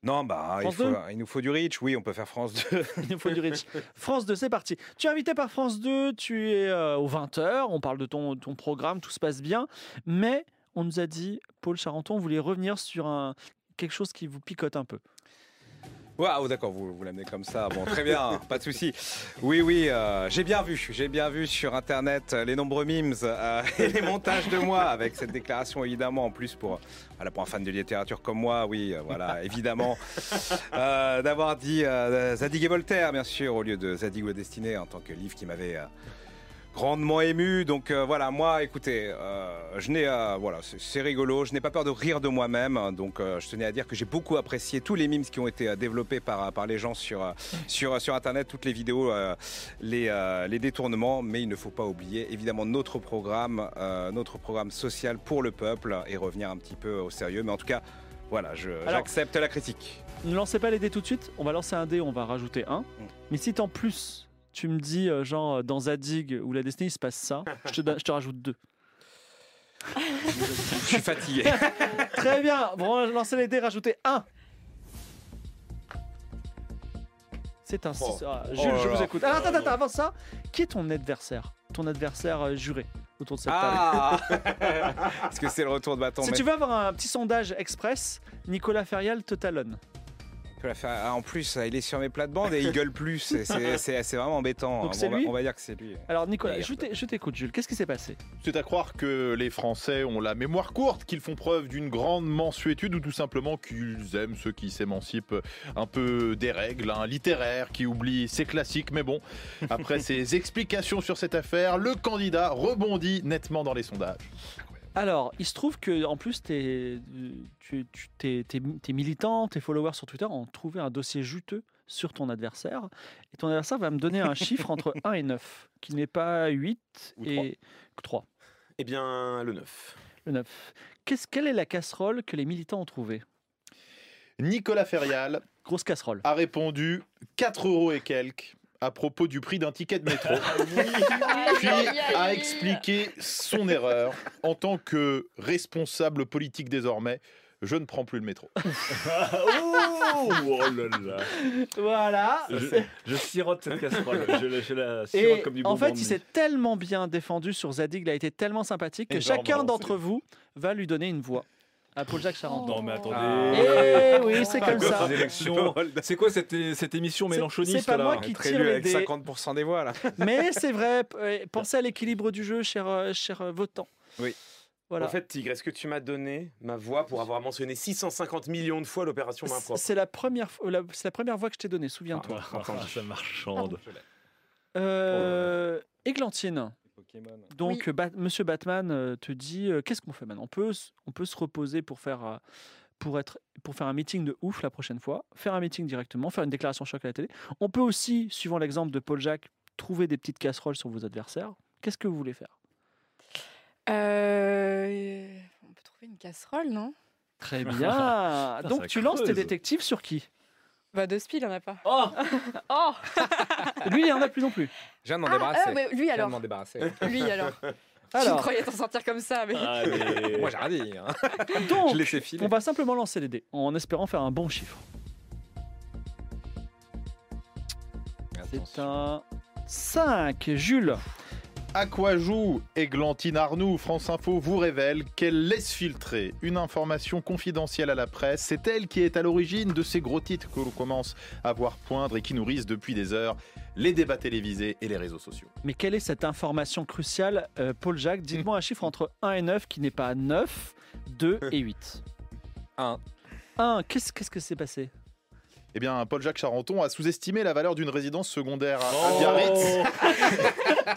non, bah, il, faut- 2? il nous faut du reach. Oui, on peut faire France 2. Il nous faut du reach. France 2, c'est parti. Tu es invité par France 2, tu es euh, aux 20h, on parle de ton, ton programme, tout se passe bien. Mais on nous a dit, Paul Charenton voulait revenir sur un, quelque chose qui vous picote un peu. Waouh, d'accord, vous, vous l'amenez comme ça. Bon, très bien, pas de souci. Oui, oui, euh, j'ai bien vu. J'ai bien vu sur Internet euh, les nombreux memes euh, et les montages de moi avec cette déclaration, évidemment, en plus pour, voilà, pour un fan de littérature comme moi, oui, euh, voilà, évidemment, euh, d'avoir dit euh, Zadig et Voltaire, bien sûr, au lieu de Zadig ou la destinée, en tant que livre qui m'avait. Grandement ému. Donc euh, voilà moi écoutez euh, je n'ai euh, voilà c'est- rigolo. Je n'ai pas peur de rire de moi-même. Donc euh, je tenais à dire que j'ai beaucoup apprécié tous les memes qui ont été développés par, par les gens sur, sur, sur internet toutes les vidéos les, les détournements. Mais il ne faut pas oublier évidemment notre programme notre programme social pour le peuple et revenir un petit peu au sérieux. Mais en tout cas voilà je- j'accepte la critique. Ne lancez pas les dés tout de suite. On va lancer un dé, on va rajouter un. Mais si en plus tu me dis, euh, genre, dans Zadig ou la destinée, il se passe ça, je te, je te rajoute deux. je suis fatigué Très bien. Bon, lancez les dés, rajoutez un. C'est un Oh. 6. Ah, Oh Jules, là je vous écoute. Alors, attends, attends, avant ça, qui est ton adversaire? Ton adversaire euh, juré autour de cette ah table est-ce que c'est le retour de bâton Si mais- tu veux avoir un petit sondage express, Nicolas Ferial te talonne. Ah, En plus, il est sur mes plates-bandes et il gueule plus. C'est- vraiment embêtant. Donc on, c'est va, lui on va dire que c'est lui. Alors, Nicolas, je t'écoute, Jules. Qu'est-ce qui s'est passé? C'est à croire que les Français ont la mémoire courte, qu'ils font preuve d'une grande mansuétude ou tout simplement qu'ils aiment ceux qui s'émancipent un peu des règles, un littéraire qui oublie ses classiques. Mais bon, après ces explications sur cette affaire, le candidat rebondit nettement dans les sondages. Alors, il se trouve que en plus, tes, tu, tu- tes, tes- tes militants, tes followers sur Twitter ont trouvé un dossier juteux sur ton adversaire. Et ton adversaire va me donner un chiffre entre 1 et 9, qui n'est pas 8 Ou et 3. Eh bien, le 9. Le 9. Qu'est-ce, quelle est la casserole que les militants ont trouvée? Nicolas Ferial Grosse casserole. a répondu 4 euros et quelques à propos du prix d'un ticket de métro. puis a expliqué son erreur en tant que responsable politique désormais. Je ne prends plus le métro. oh, oh là là. Voilà. Je, je sirote cette casserole. Je, la- je la sirote Et comme du en fait, il s'est tellement bien défendu sur Zadig, il a été tellement sympathique que chacun d'entre vous va lui donner une voix à Paul-Jacques Charenton. Non mais attendez. Eh oui, c'est comme quoi, ça. C'est quoi cette, cette émission mélanchoniste c'est pas là moi qui tire les avec dés. 50% des voix là. Mais c'est vrai, euh, pensez à l'équilibre du jeu, cher, euh, cher euh, votant. Oui. Voilà. En fait, Tigre, est-ce que tu m'as donné ma voix pour avoir mentionné 650 millions de fois l'opération main propre c'est la première, la- c'est la première voix que je t'ai donnée, souviens-toi. Ah, ça marchande. Euh, Églantine, Pokémon. donc Bat- Monsieur Batman euh, te dit euh, qu'est-ce qu'on fait maintenant? On peut, s- on peut se reposer pour faire, euh, pour, être, pour faire un meeting de ouf la prochaine fois, faire un meeting directement, faire une déclaration choc à la télé. On peut aussi, suivant l'exemple de Paul Jacques, trouver des petites casseroles sur vos adversaires. Qu'est-ce que vous voulez faire? Euh, on peut trouver une casserole, non? Très bien. Donc tu lances tes détectives sur qui? Bah, de spill, il en a pas. Oh Oh Lui, il n'y en a plus non plus. Je viens de m'en débarrasser. ah, lui Je viens de alors. m'en débarrasser. Lui alors. Je Alors, croyais t'en sortir comme ça, mais. Moi j'ai rien dit. hein. donc, Je filer. on va simplement lancer les dés en espérant faire un bon chiffre. C'est un 5. Jules, À quoi joue Églantine Arnoux France Info vous révèle qu'elle laisse filtrer une information confidentielle à la presse. C'est elle qui est à l'origine de ces gros titres que l'on commence à voir poindre et qui nourrissent depuis des heures les débats télévisés et les réseaux sociaux. mais quelle est cette information cruciale euh, Paul Jacques, dites-moi un chiffre entre 1 et 9 qui n'est pas 9, 2 et 8. Un. 1, qu'est-ce qu'est-ce que s'est passé? Eh bien, Paul-Jacques Charenton a sous-estimé la valeur d'une résidence secondaire à, Oh. Biarritz.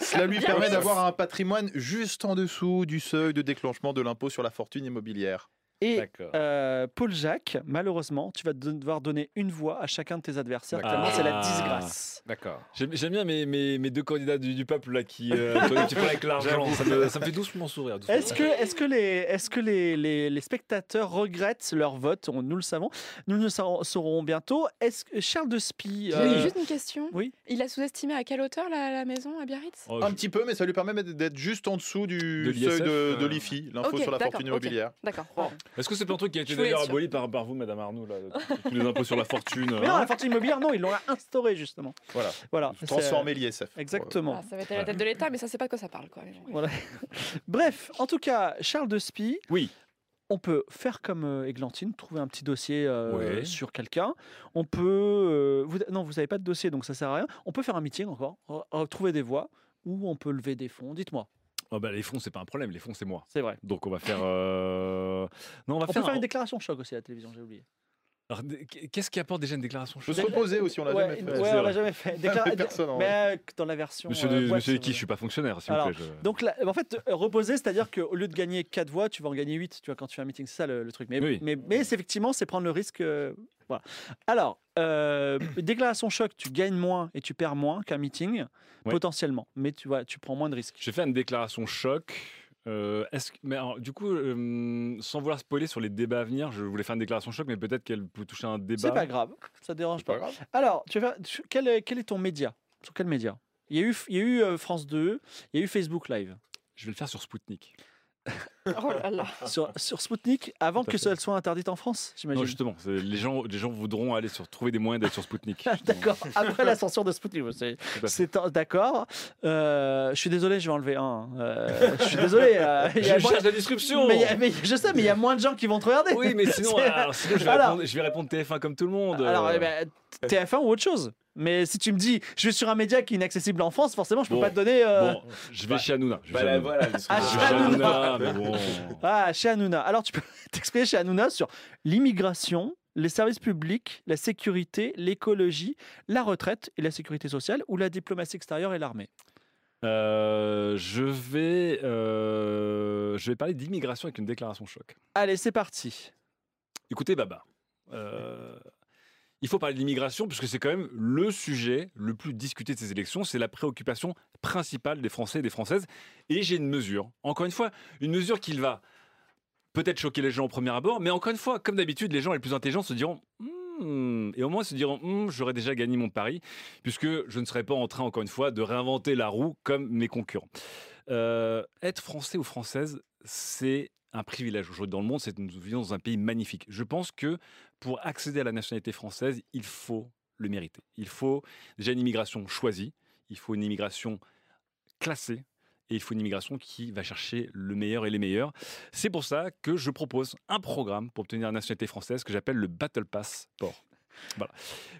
Cela lui permet d'avoir un patrimoine juste en dessous du seuil de déclenchement de l'impôt sur la fortune immobilière. Et euh, Paul Jacques, malheureusement, tu vas devoir donner une voix à chacun de tes adversaires, tellement c'est la Ah. disgrâce. D'accord. J'aime bien mes, mes, mes deux candidats du, du peuple là qui euh, un petit peu avec l'argent. Ça me, ça me fait doucement sourire. Est-ce que, est que, les, est que les, les, les spectateurs regrettent leur vote? On- Nous le savons. Nous le saurons, bientôt. Est-ce que Charles de Spie. J'ai euh, juste une question. oui. Il a sous-estimé à quelle hauteur la, la maison à Biarritz? Oh, Un je- petit peu, mais ça lui permet d'être juste en dessous du De seuil de, de euh. l'IFI, l'info Ok, sur la fortune immobilière. D'accord. Est-ce que c'est pas un truc qui a été d'ailleurs aboli par, par vous, Madame là, tous les impôts sur la fortune Mais non, la fortune immobilière, non, ils l'ont instauré justement. Voilà. Voilà. Transformer l'ISF. Exactement. Ah, ça va être à la tête de l'État, mais ça, c'est pas de quoi ça parle. Quoi. Voilà. Bref, en tout cas, Charles de Spie Oui. On peut faire comme euh, Églantine, trouver un petit dossier euh, Ouais. sur quelqu'un. On peut. euh, vous, non, vous n'avez pas de dossier, donc ça sert à rien. On peut faire un meeting encore, re- re- trouver des voix, ou on peut lever des fonds. Dites-moi, Oh, bah, les fonds, c'est pas un problème. Les fonds, c'est moi. c'est vrai. Donc on va faire. euh, Non, on va On faire. peut faire un- une déclaration choc aussi à la télévision, j'ai oublié. Alors, Qu'est-ce qui apporte déjà une déclaration Je choc se reposer aussi, on l'a ouais, jamais fait. ouais, on l'a jamais fait. Mais Déclara- personne mais euh, dans la version. Monsieur, euh, boîte, monsieur vrai. je suis pas fonctionnaire, s'il Alors, vous plaît. je- Donc, là, en fait, euh, reposer, c'est-à-dire qu'au lieu de gagner 4 voix, tu vas en gagner 8, tu vois, quand tu fais un meeting. C'est ça le, le truc. Mais, Oui. mais, mais c'est effectivement, c'est prendre le risque. euh, voilà. Alors, euh, déclaration choc, tu gagnes moins et tu perds moins qu'un meeting, Ouais. potentiellement. Mais tu, vois, tu prends moins de risques. Je vais faire une déclaration choc. Euh, est-ce que- mais alors, du coup, euh, sans vouloir spoiler sur les débats à venir, je voulais faire une déclaration choc, mais peut-être qu'elle peut toucher un débat. C'est pas grave, ça dérange pas. Pas grave. Alors, tu vas faire, tu- quel, est, quel est ton média? Sur quel média? Il y a eu, il y a eu euh, France 2, il y a eu Facebook Live. Je vais le faire sur Spoutnik. Oh là là. Sur, sur Spoutnik, avant que ça soit interdite en France, Non, j'imagine. justement, c'est- les gens, les gens voudront aller sur, trouver des moyens d'être sur Spoutnik. D'accord, après l'ascension de Spoutnik. c'est- d'accord. Euh, je suis désolé, je vais enlever un. Euh, je suis désolé. euh, il y a Je moins- la disruption mais, il y a- mais je sais, mais il y a moins de gens qui vont te regarder. Oui, mais sinon, C'est- alors, sinon, je, vais Alors- répondre, je vais répondre TF1 comme tout le monde. Alors, euh. eh ben, TF1 ou autre chose. Mais si tu me dis, je vais sur un média qui est inaccessible en France, forcément, je peux Bon. pas te donner. euh, Bon, je vais chez Hanouna. Je vais Bah chez Hanouna. voilà, Ah, chez vais chez Hanouna. Hanouna, mais bon. Ah, chez Hanouna. Alors, tu peux t'exprimer chez Hanouna sur l'immigration, les services publics, la sécurité, l'écologie, la retraite et la sécurité sociale, ou la diplomatie extérieure et l'armée. Euh, je, vais, euh, je vais parler d'immigration avec une déclaration choc. Allez, c'est parti. Écoutez, Baba, euh, il faut parler de l'immigration puisque c'est quand même le sujet le plus discuté de ces élections. C'est la préoccupation principale des Français et des Françaises. Et j'ai une mesure, encore une fois, une mesure qui va peut-être choquer les gens au premier abord, mais encore une fois, comme d'habitude, les gens les plus intelligents se diront. Hmm et au moins se diront Hmm, j'aurais déjà gagné mon pari puisque je ne serai pas en train encore une fois de réinventer la roue comme mes concurrents. Euh, être français ou française, c'est un privilège aujourd'hui dans le monde. C'est nous vivons dans un pays magnifique. Je pense que pour accéder à la nationalité française, il faut le mériter. Il faut déjà une immigration choisie. Il faut une immigration classée. Et il faut une immigration qui va chercher le meilleur et les meilleurs. C'est pour ça que je propose un programme pour obtenir la nationalité française que j'appelle le Battle Passport. Voilà.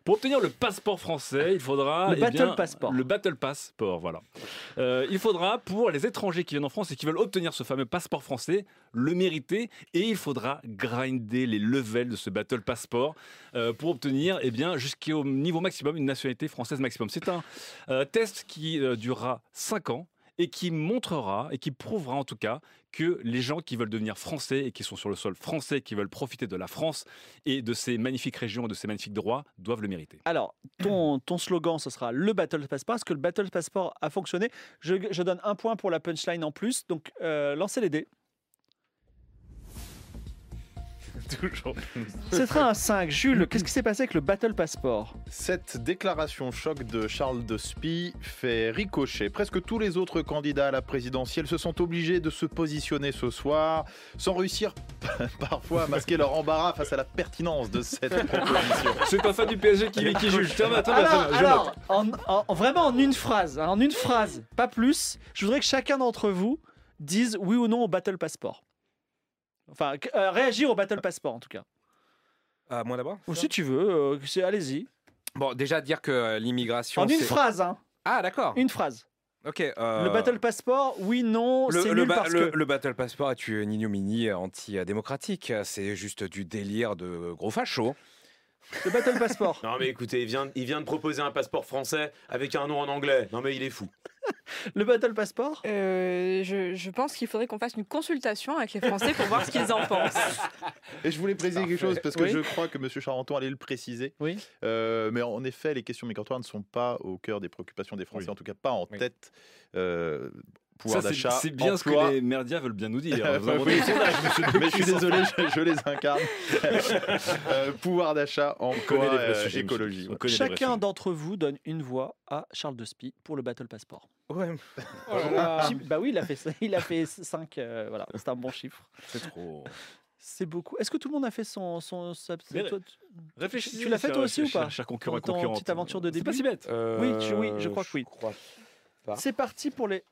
Pour obtenir le passeport français, il faudra Le eh Battle bien, Passport. Le Battle Passport, voilà. Euh, il faudra pour les étrangers qui viennent en France et qui veulent obtenir ce fameux passeport français le mériter et il faudra grinder les levels de ce Battle Passport euh, pour obtenir eh bien jusqu'au niveau maximum une nationalité française maximum. C'est un euh, test qui durera 5 ans et qui montrera et qui prouvera en tout cas que les gens qui veulent devenir français et qui sont sur le sol français, qui veulent profiter de la France et de ces magnifiques régions et de ces magnifiques droits, doivent le mériter. Alors, ton, ton slogan, ce sera le Battle Passport. Est-ce que le Battle Passport a fonctionné je, je donne un point pour la punchline en plus. Donc, euh, lancez les dés. Toujours. Ce sera un 5. Jules, qu'est-ce qui s'est passé avec le Battle Passport Cette déclaration choc de Charles de Spie fait ricocher. Presque tous les autres candidats à la présidentielle se sont obligés de se positionner ce soir, sans réussir parfois à masquer leur embarras face à la pertinence de cette proposition. C'est un fan du PSG qui, qui juge. Tiens, attends, Alors, attends, je alors, en- vraiment en une phrase, hein, en une phrase, pas plus, je voudrais que chacun d'entre vous dise oui ou non au Battle Passport. Enfin, euh, réagir au Battle Passport en tout cas. Ah, moi d'abord Ou si tu veux, euh, c'est- allez-y. Bon, déjà dire que euh, l'immigration. En une phrase, hein. Ah, d'accord. Une phrase. Ok. euh, Le Battle Passport, oui, non, le, c'est le nul ba- parce le- que. le Battle Passport est une ignominie anti-démocratique. C'est juste du délire de gros fachos. Le Battle Passport. Non mais écoutez, il vient, il vient de proposer un passeport français avec un nom en anglais. Non mais il est fou. Le Battle Passport? Euh, je, je pense qu'il faudrait qu'on fasse une consultation avec les Français pour voir ce qu'ils en pensent. Et je voulais préciser quelque chose parce que Oui. je crois que M. Charenton allait le préciser. Oui. Euh, mais en effet, les questions migratoires ne sont pas au cœur des préoccupations des Français, Oui. en tout cas pas en Oui. tête. Euh, pouvoir c'est- d'achat, C'est bien emploi. ce que les merdias veulent bien nous dire. Vous oui. des sondages, monsieur Mais je suis désolé, je, je les incarne. Euh, pouvoir d'achat, connaît emploi, euh, écologie. On ouais. Chacun d'entre vous donne une voix à Charles de Spie pour le Battle Passport. Ouais. Jim- Bah oui, il a fait, il a fait 5. voilà, c'est un bon chiffre. C'est trop. C'est beaucoup. Est-ce que tout le monde a fait son. son Mais toi, tu- Réfléchis. Tu l'as fait toi aussi ou pas? Cher concurrent, concurrente. petite aventure de C'est début? pas si bête. Oui, tu- oui, je crois que oui. C'est parti pour les.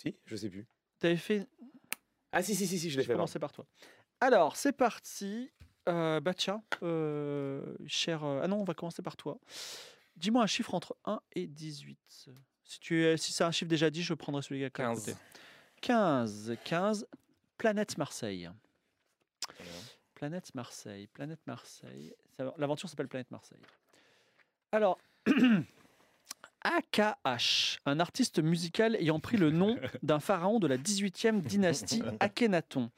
Si, je sais plus. T'avais fait. Ah si si si si, je l'ai vais fait. commencer par toi. Alors, c'est parti. Euh, bah tiens, euh, cher... euh, Ah non, on va commencer par toi. Dis-moi un chiffre entre 1 et 18. Si, tu es, si c'est un chiffre déjà dit, je prendrai celui qui est à 15. côté. 15. 15. Planète Marseille. Planète Marseille. Planète Marseille. L'aventure s'appelle Planète Marseille. Alors, AKH, un artiste musical ayant pris le nom d'un pharaon de la 18e dynastie Akhenaton.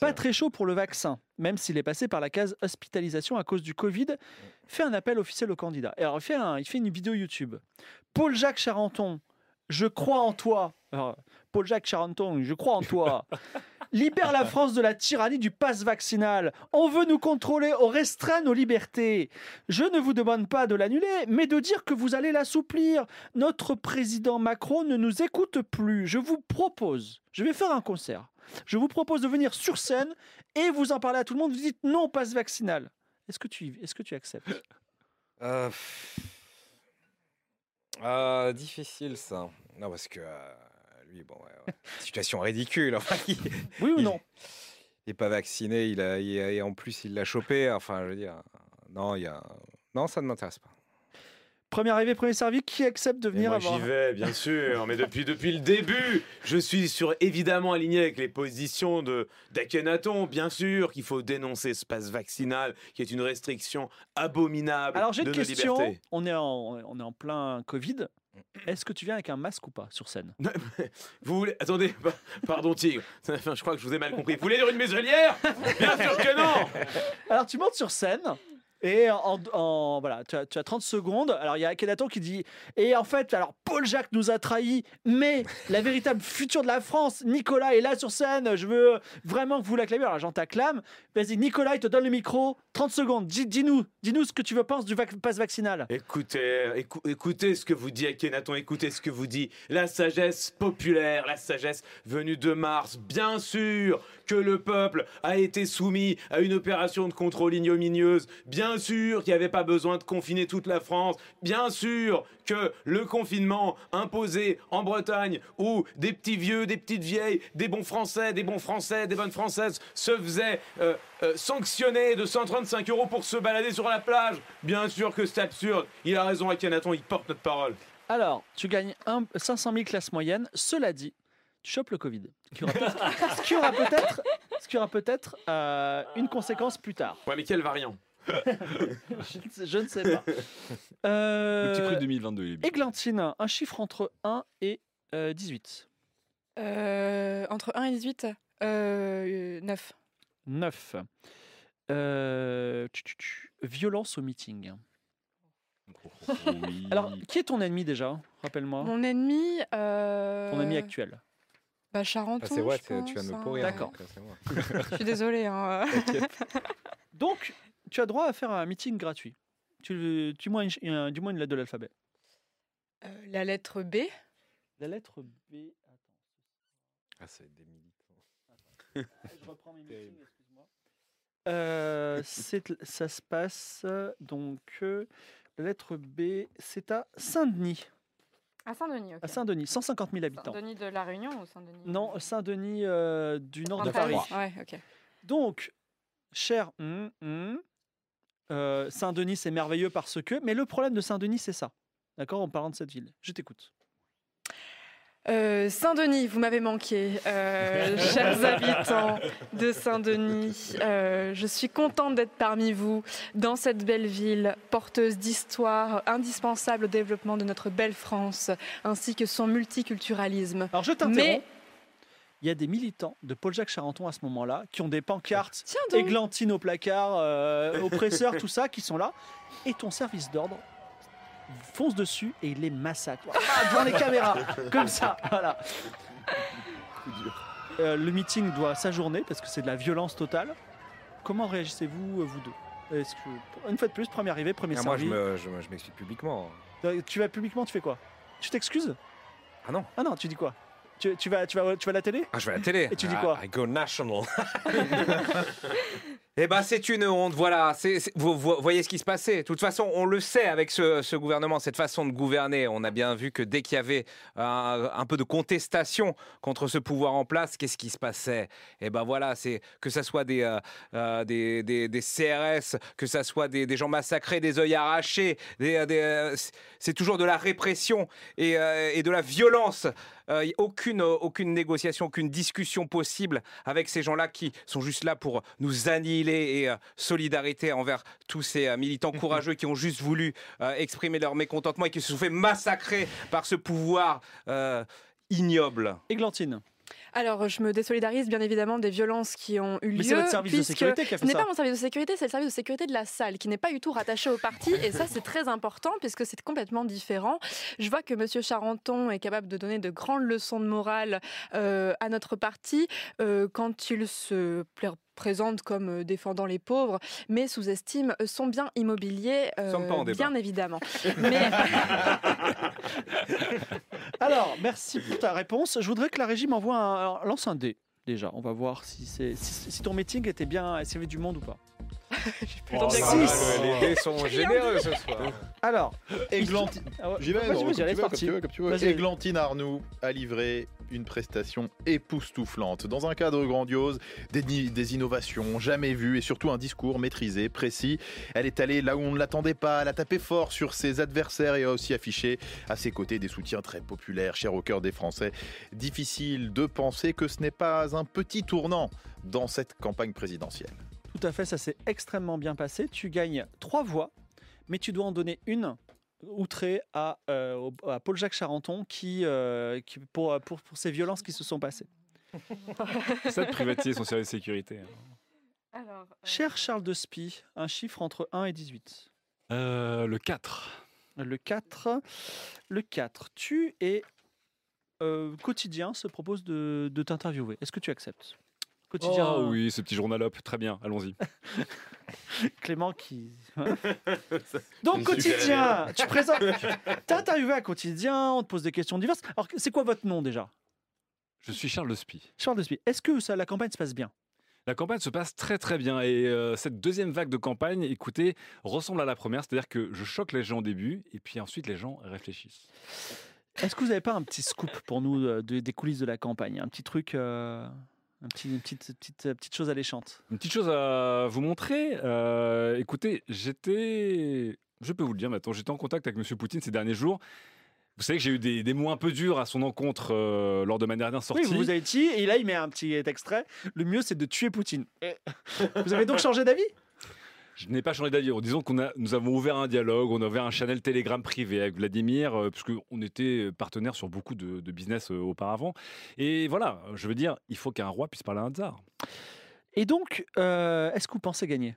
Pas très chaud pour le vaccin, même s'il est passé par la case hospitalisation à cause du Covid, fait un appel officiel aux candidats. Et alors, il fait, un- il fait une vidéo YouTube. Paul-Jacques Charenton, je crois en toi. Alors, Paul-Jacques Charenton, je crois en toi. Libère la France de la tyrannie du pass vaccinal. On veut nous contrôler, on restreint nos libertés. Je ne vous demande pas de l'annuler, mais de dire que vous allez l'assouplir. Notre président Macron ne nous écoute plus. Je vous propose, je vais faire un concert. Je vous propose de venir sur scène et vous en parler à tout le monde. Vous dites non au pass vaccinal. Est-ce que tu, est-ce que tu acceptes? Euh. Euh, difficile ça. Non, parce que euh, lui, bon, ouais, ouais. situation ridicule. Enfin, il, Oui ou il- non? il est pas vacciné, il a, il a- et en plus il l'a chopé. Enfin, je veux dire, non, il y a, non, ça ne m'intéresse pas. Premier arrivé, premier servi. Qui accepte de venir moi avoir j'y vais, bien sûr, mais depuis, depuis le début, je suis sur, évidemment aligné avec les positions de d'Akhenaton, bien sûr qu'il faut dénoncer ce passe vaccinal, qui est une restriction abominable Alors j'ai de une question. On est en, on est en plein Covid. Est-ce que tu viens avec un masque ou pas sur scène? Vous voulez... Attendez, pa- pardon Tigre, Enfin, je crois que je vous ai mal compris. Vous voulez dire une muselière Bien sûr que non! Alors tu montes sur scène et en, voilà, tu as, tu as 30 secondes. Alors il y a Akhenaton qui dit et en fait alors Paul Jacques nous a trahis, mais la véritable future de la France, Nicolas est là sur scène. Je veux vraiment que vous l'acclamiez. Alors j'en t'acclame. Vas-y Nicolas, il te donne le micro. 30 secondes. Dis- Dis-nous, dis-nous ce que tu veux penses du vac- pass vaccinal. Écoutez, écou- écoutez ce que vous dit Akhenaton, écoutez ce que vous dit la sagesse populaire, la sagesse venue de Mars. Bien sûr que le peuple a été soumis à une opération de contrôle ignominieuse. Bien sûr qu'il n'y avait pas besoin de confiner toute la France. Bien sûr que le confinement imposé en Bretagne où des petits vieux, des petites vieilles, des bons Français, des bons Français, des bonnes Françaises se faisaient euh, euh, sanctionner de 135 euros pour se balader sur la plage. Bien sûr que c'est absurde. Il a raison, Akhenaton, il porte notre parole. Alors, tu gagnes un- 500 000 classes moyennes. Cela dit, tu chopes le Covid. Ce qui aura peut-être, ce qui aura peut-être, ce qui aura peut-être, euh, une conséquence plus tard. Ouais, mais quel variant Je, ne sais- je ne sais pas. Euh, Le petit prix 2022. il est bien. Églantine, un chiffre entre 1 et euh, 18. Euh, entre 1 et 18, euh, 9. 9. Euh, tu- tu- tu- violence au meeting. Oui. Alors, qui est ton ennemi déjà Rappelle-moi? Mon ennemi. euh, Ton ennemi actuel. Bah, Charenton. Ah, c'est ouais, tu de me pourrir. hein. D'accord. donc, euh. Je suis désolée. hein. Donc, tu as droit à faire un meeting gratuit. Tu, dis-moi une, ch- un- dis-moi une lettre de l'alphabet. Euh, la lettre B. La lettre B. Ah, c'est des militants. Je reprends mes meetings, excuse-moi. Euh, c'est- ça se passe euh, donc euh, la lettre B, c'est à Saint-Denis. À Saint-Denis. À Saint-Denis, 150 000 habitants. Saint-Denis de la Réunion ou Saint-Denis Non, Saint-Denis euh, du nord de Paris. Ouais, ok. Donc, cher, hum, hum, euh, Saint-Denis, c'est merveilleux parce que. Mais le problème de Saint-Denis, c'est ça. D'accord En parlant de cette ville. Je t'écoute. Euh, Saint-Denis, vous m'avez manqué, euh, chers habitants de Saint-Denis. Euh, je suis contente d'être parmi vous dans cette belle ville, porteuse d'histoire, indispensable au développement de notre belle France, ainsi que son multiculturalisme. Alors, je t'interromps. Mais, Il y a des militants de Paul-Jacques Charenton à ce moment-là qui ont des pancartes tiens donc, églantine au placard, euh, oppresseur, tout ça, qui sont là. Et ton service d'ordre fonce dessus et il les massacre. Ah, devant les caméras, comme ça, voilà. Euh, le meeting doit s'ajourner parce que c'est de la violence totale. Comment réagissez-vous, euh, vous deux Est-ce que, Une fois de plus, premier arrivé, premier Ah, moi, je servi. me- je me- je m'explique publiquement. Euh, Tu vas publiquement, tu fais quoi Tu t'excuses Ah non. Ah non, tu dis quoi tu, tu vas, tu, vas, tu vas à la télé Ah, je vais à la télé. Et tu dis quoi I go national. Eh ben, c'est une honte, voilà. Vous, voyez ce qui se passait. De toute façon, on le sait avec ce, gouvernement, cette façon de gouverner. On a bien vu que dès qu'il y avait un, peu de contestation contre ce pouvoir en place, qu'est-ce qui se passait? Eh ben voilà, c'est que ça soit des, euh, euh, CRS, que ça soit des, gens massacrés, des œils arrachés, euh, c'est- toujours de la répression euh, et de la violence. Euh, aucune, euh, aucune négociation, aucune discussion possible avec ces gens-là qui sont juste là pour nous annihiler et euh, solidarité envers tous ces euh, militants courageux qui ont juste voulu exprimer leur mécontentement et qui se sont fait massacrer par ce pouvoir ignoble. Églantine. Alors, je me désolidarise bien évidemment des violences qui ont eu lieu. Mais c'est votre service de sécurité qui a fait Ce n'est ça. pas mon service de sécurité, c'est le service de sécurité de la salle, qui n'est pas du tout rattaché au parti. Et ça, c'est très important, puisque c'est complètement différent. Je vois que M. Charenton est capable de donner de grandes leçons de morale euh, à notre parti euh, quand il se présente comme euh, défendant les pauvres, mais sous-estime son bien immobilier, euh, sommes pas en débat. bien évidemment. Mais Alors, merci pour ta réponse. Je voudrais que la régie m'envoie un. Alors, lance un dé. Déjà, on va voir si, si ton meeting était bien, s'il y avait du monde ou pas. Oh là Six. là, les dés sont généreux ce soir. Alors, Églantine. ah J'y vais, vas-y, non, vas-y, comme allez, tu veux, c'est comme parti. tu veux, comme tu veux. Vas-y. Églantine Arnoux a livré une prestation époustouflante dans un cadre grandiose, des, des innovations jamais vues et surtout un discours maîtrisé, précis. Elle est allée là où on ne l'attendait pas, elle a tapé fort sur ses adversaires et a aussi affiché à ses côtés des soutiens très populaires, chers au cœur des Français. Difficile de penser que ce n'est pas un petit tournant dans cette campagne présidentielle. Tout à fait, ça s'est extrêmement bien passé. Tu gagnes trois voix, mais tu dois en donner une outrée à, euh, à Paul-Jacques Charenton qui, euh, qui- pour, pour, pour ces violences qui se sont passées. Ça de privatiser son service de sécurité. hein. Cher Charles de Spie, un chiffre entre 1 et 18. Euh, le 4. Le 4. Le 4. Tu et euh, Quotidien se propose de, de t'interviewer. Est-ce que tu acceptes? Quotidien. Oh oui, ce petit journal up, très bien, allons-y. Clément qui. Donc, quotidien, tu présentes. T'es interviewé à quotidien, on te pose des questions diverses. Alors, c'est quoi votre nom déjà? Je suis Charles de Spie. Charles de Spie. Est-ce que ça, la campagne se passe bien? La campagne se passe très très bien et euh, cette deuxième vague de campagne, écoutez, ressemble à la première, c'est-à-dire que je choque les gens au début et puis ensuite les gens réfléchissent. Est-ce que vous n'avez pas un petit scoop pour nous euh, de- des coulisses de la campagne? Un petit truc, euh, un petit, une petite, petite, euh, petite chose alléchante Une petite chose à vous montrer, euh, écoutez, j'étais, je peux vous le dire maintenant, j'étais en contact avec M. Poutine ces derniers jours. Vous savez que j'ai eu des, des mots un peu durs à son encontre euh, lors de ma dernière sortie. Oui, vous vous avez dit, et là il met un petit extrait. Le mieux c'est de tuer Poutine. vous avez donc changé d'avis? Je n'ai pas changé d'avis. Disons qu'on a, nous avons ouvert un dialogue, on a ouvert un channel Telegram privé avec Vladimir, euh, puisqu'on était partenaires sur beaucoup de, de business euh, auparavant. Et voilà, je veux dire, il faut qu'un roi puisse parler à un tsar. Et donc, euh, est-ce que vous pensez gagner?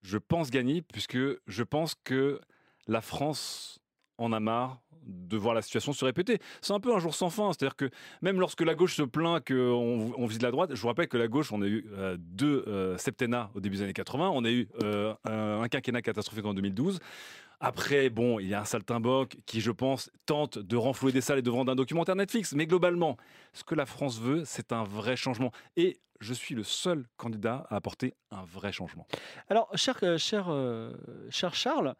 Je pense gagner, puisque je pense que la France en a marre de voir la situation se répéter. C'est un peu un jour sans fin, c'est-à-dire que même lorsque la gauche se plaint qu'on on vise la droite, je vous rappelle que la gauche, on a eu euh, deux euh, septennats au début des années 80, on a eu euh, un, quinquennat catastrophique en 2012. Après, bon, il y a un saltimbanque qui, je pense, tente de renflouer des salles et de vendre un documentaire Netflix. Mais globalement, ce que la France veut, c'est un vrai changement. Et je suis le seul candidat à apporter un vrai changement. Alors, cher, cher, cher Charles,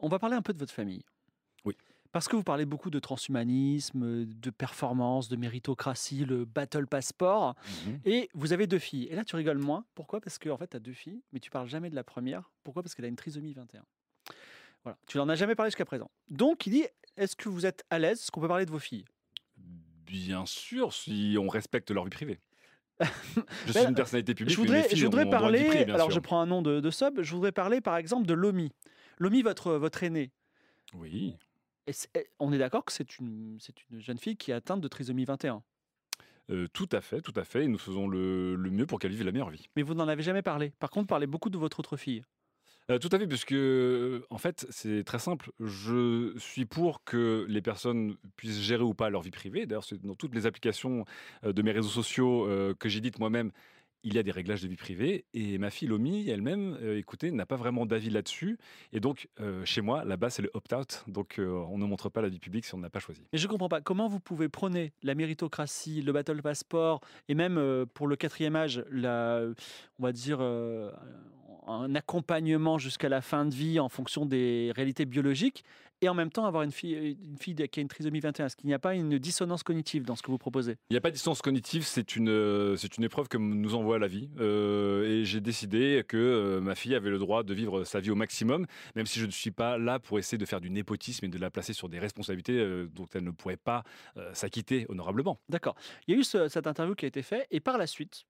on va parler un peu de votre famille. Parce que vous parlez beaucoup de transhumanisme, de performance, de méritocratie, le battle passport. Mhm. Et vous avez deux filles. Et là, tu rigoles moins. Pourquoi? Parce qu'en en fait, tu as deux filles, mais tu parles jamais de la première. Pourquoi? Parce qu'elle a une trisomie 21. Voilà. Tu n'en as jamais parlé jusqu'à présent. Donc, il dit est-ce que vous êtes à l'aise Est-ce qu'on peut parler de vos filles? Bien sûr, si on respecte leur vie privée. je suis Ben, une personnalité publique. Je voudrais, filles je parler. alors, sûr. je prends un nom de, de sub. Je voudrais parler, par exemple, de Lomi. Lomi, votre, votre aînée. Oui. On est d'accord que c'est une, jeune fille qui est atteinte de trisomie 21. Euh, tout à fait, tout à fait. Et nous faisons le, le mieux pour qu'elle vive la meilleure vie. Mais vous n'en avez jamais parlé. Par contre, parlez beaucoup de votre autre fille. Euh, tout à fait, puisque euh, en fait, c'est très simple. Je suis pour que les personnes puissent gérer ou pas leur vie privée. D'ailleurs, c'est dans toutes les applications euh, de mes réseaux sociaux euh, que j'ai dites moi-même. Il y a des réglages de vie privée. Et ma fille Lomi, elle-même, euh, écoutez, n'a pas vraiment d'avis là-dessus. Et donc, euh, chez moi, là-bas, c'est le opt-out. Donc, euh, on ne montre pas la vie publique si on n'a pas choisi. Mais je comprends pas. Comment vous pouvez prôner la méritocratie, le battle passport et même pour le quatrième âge, la, on va dire un accompagnement jusqu'à la fin de vie en fonction des réalités biologiques et en même temps avoir une fille, une fille qui a une trisomie 21 Est-ce qu'il n'y a pas une dissonance cognitive dans ce que vous proposez? Il n'y a pas de distance cognitive, c'est une, euh, c'est une épreuve que nous envoie la vie. Euh, et j'ai décidé que euh, ma fille avait le droit de vivre sa vie au maximum, même si je ne suis pas là pour essayer de faire du népotisme et de la placer sur des responsabilités euh, dont elle ne pourrait pas euh, s'acquitter honorablement. D'accord. Il y a eu ce- cette interview qui a été faite et par la suite,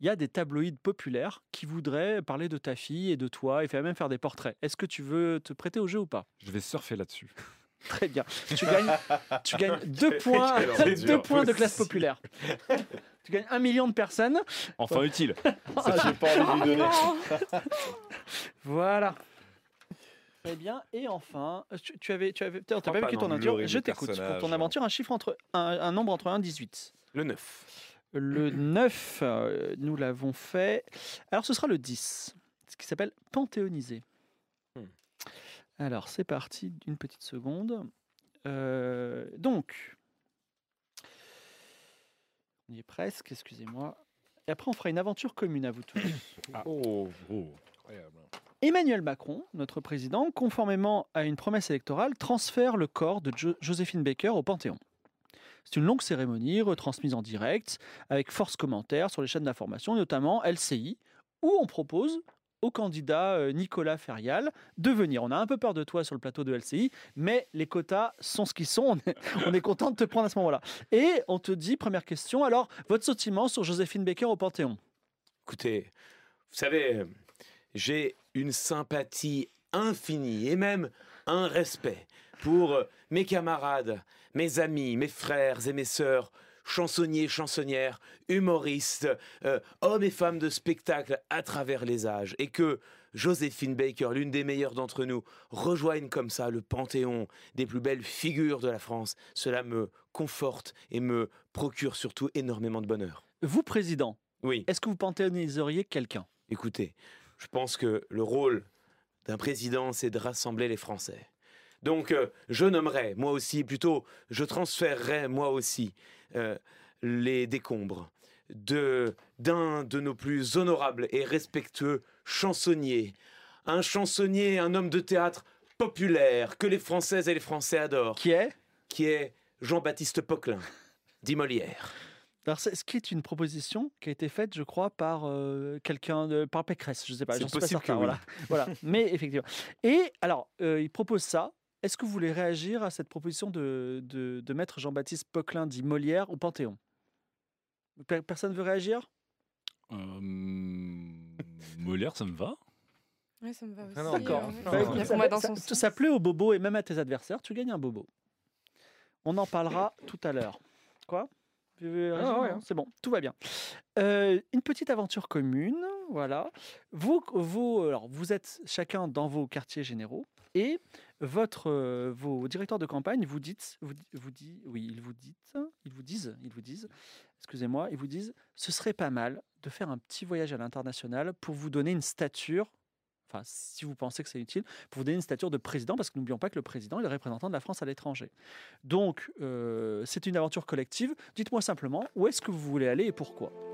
il y a des tabloïds populaires qui voudraient parler de ta fille et de toi et faire- même faire des portraits. Est-ce que tu veux te prêter au jeu ou pas? Je vais surfer là-dessus. Très bien. Tu gagnes, tu gagnes deux points, deux points de classe populaire. Tu gagnes un million de personnes. Enfin utile. Ça, j'ai pas envie de lui donner. Voilà. Très bien. Et enfin, tu, tu avais, tu avais, t'as pas pas vécu ton aventure. Je t'écoute pour ton aventure. Un chiffre entre un, un nombre entre 1 et 18. Le 9. Le 9, euh, nous l'avons fait. Alors, ce sera le 10, ce qui s'appelle panthéoniser. Hmm. Alors, c'est parti, une petite seconde. Euh, donc, on y est presque, excusez-moi. Et après, on fera une aventure commune à vous tous. Oh, Emmanuel Macron, notre président, conformément à une promesse électorale, transfère le corps de Jo- Joséphine Baker au Panthéon. C'est une longue cérémonie retransmise en direct, avec force commentaires sur les chaînes d'information, notamment LCI, où on propose au candidat euh, Nicolas Ferial de venir. On a un peu peur de toi sur le plateau de LCI, mais les quotas sont ce qu'ils sont. On est, on est content de te prendre à ce moment-là. Et on te dit, première question, alors, votre sentiment sur Joséphine Baker au Panthéon? Écoutez, vous savez, euh, j'ai une sympathie infinie et même un respect pour euh, mes camarades, mes amis, mes frères et mes sœurs, chansonniers, chansonnières, humoristes, euh, hommes et femmes de spectacle à travers les âges, et que Joséphine Baker, l'une des meilleures d'entre nous, rejoigne comme ça le panthéon des plus belles figures de la France. Cela me conforte et me procure surtout énormément de bonheur. Vous, président, Oui. est-ce que vous panthéoniseriez quelqu'un? Écoutez, je pense que le rôle d'un président, c'est de rassembler les Français. Donc, euh, je nommerai, moi aussi, plutôt, je transférerai, moi aussi, euh, les décombres de d'un de nos plus honorables et respectueux chansonniers. Un chansonnier, un homme de théâtre populaire, que les Françaises et les Français adorent, Qui est? Qui est Jean-Baptiste Poquelin, dit Molière. Alors, ce qui est une proposition qui a été faite, je crois, par euh, quelqu'un, de, par Pécresse, je ne sais pas, C'est pas possible que certain. oui. Voilà. voilà. Mais effectivement. Et alors, euh, il propose ça. Est-ce que vous voulez réagir à cette proposition de, de, de mettre Jean-Baptiste Poquelin, dit Molière, au Panthéon? Per- Personne veut réagir? Euh, Molière, ça me va. Ouais, ça me va aussi. Ah non, D'accord. euh, Ça plaît au bobo et même à tes adversaires, tu gagnes un bobo. On en parlera tout à l'heure. Quoi? Ah ouais, hein. C'est bon, tout va bien. Euh, une petite aventure commune, voilà. Vous, vous, alors, vous êtes chacun dans vos quartiers généraux et euh, vos directeurs de campagne vous dites, vous, vous oui, ils vous dites, ils vous disent, ils vous disent, excusez-moi, ils vous disent, ce serait pas mal de faire un petit voyage à l'international pour vous donner une stature. Enfin, si vous pensez que c'est utile, pour vous donner une stature de président, parce que n'oublions pas que le président est le représentant de la France à l'étranger. Donc, euh, c'est une aventure collective. Dites-moi simplement, où est-ce que vous voulez aller et pourquoi?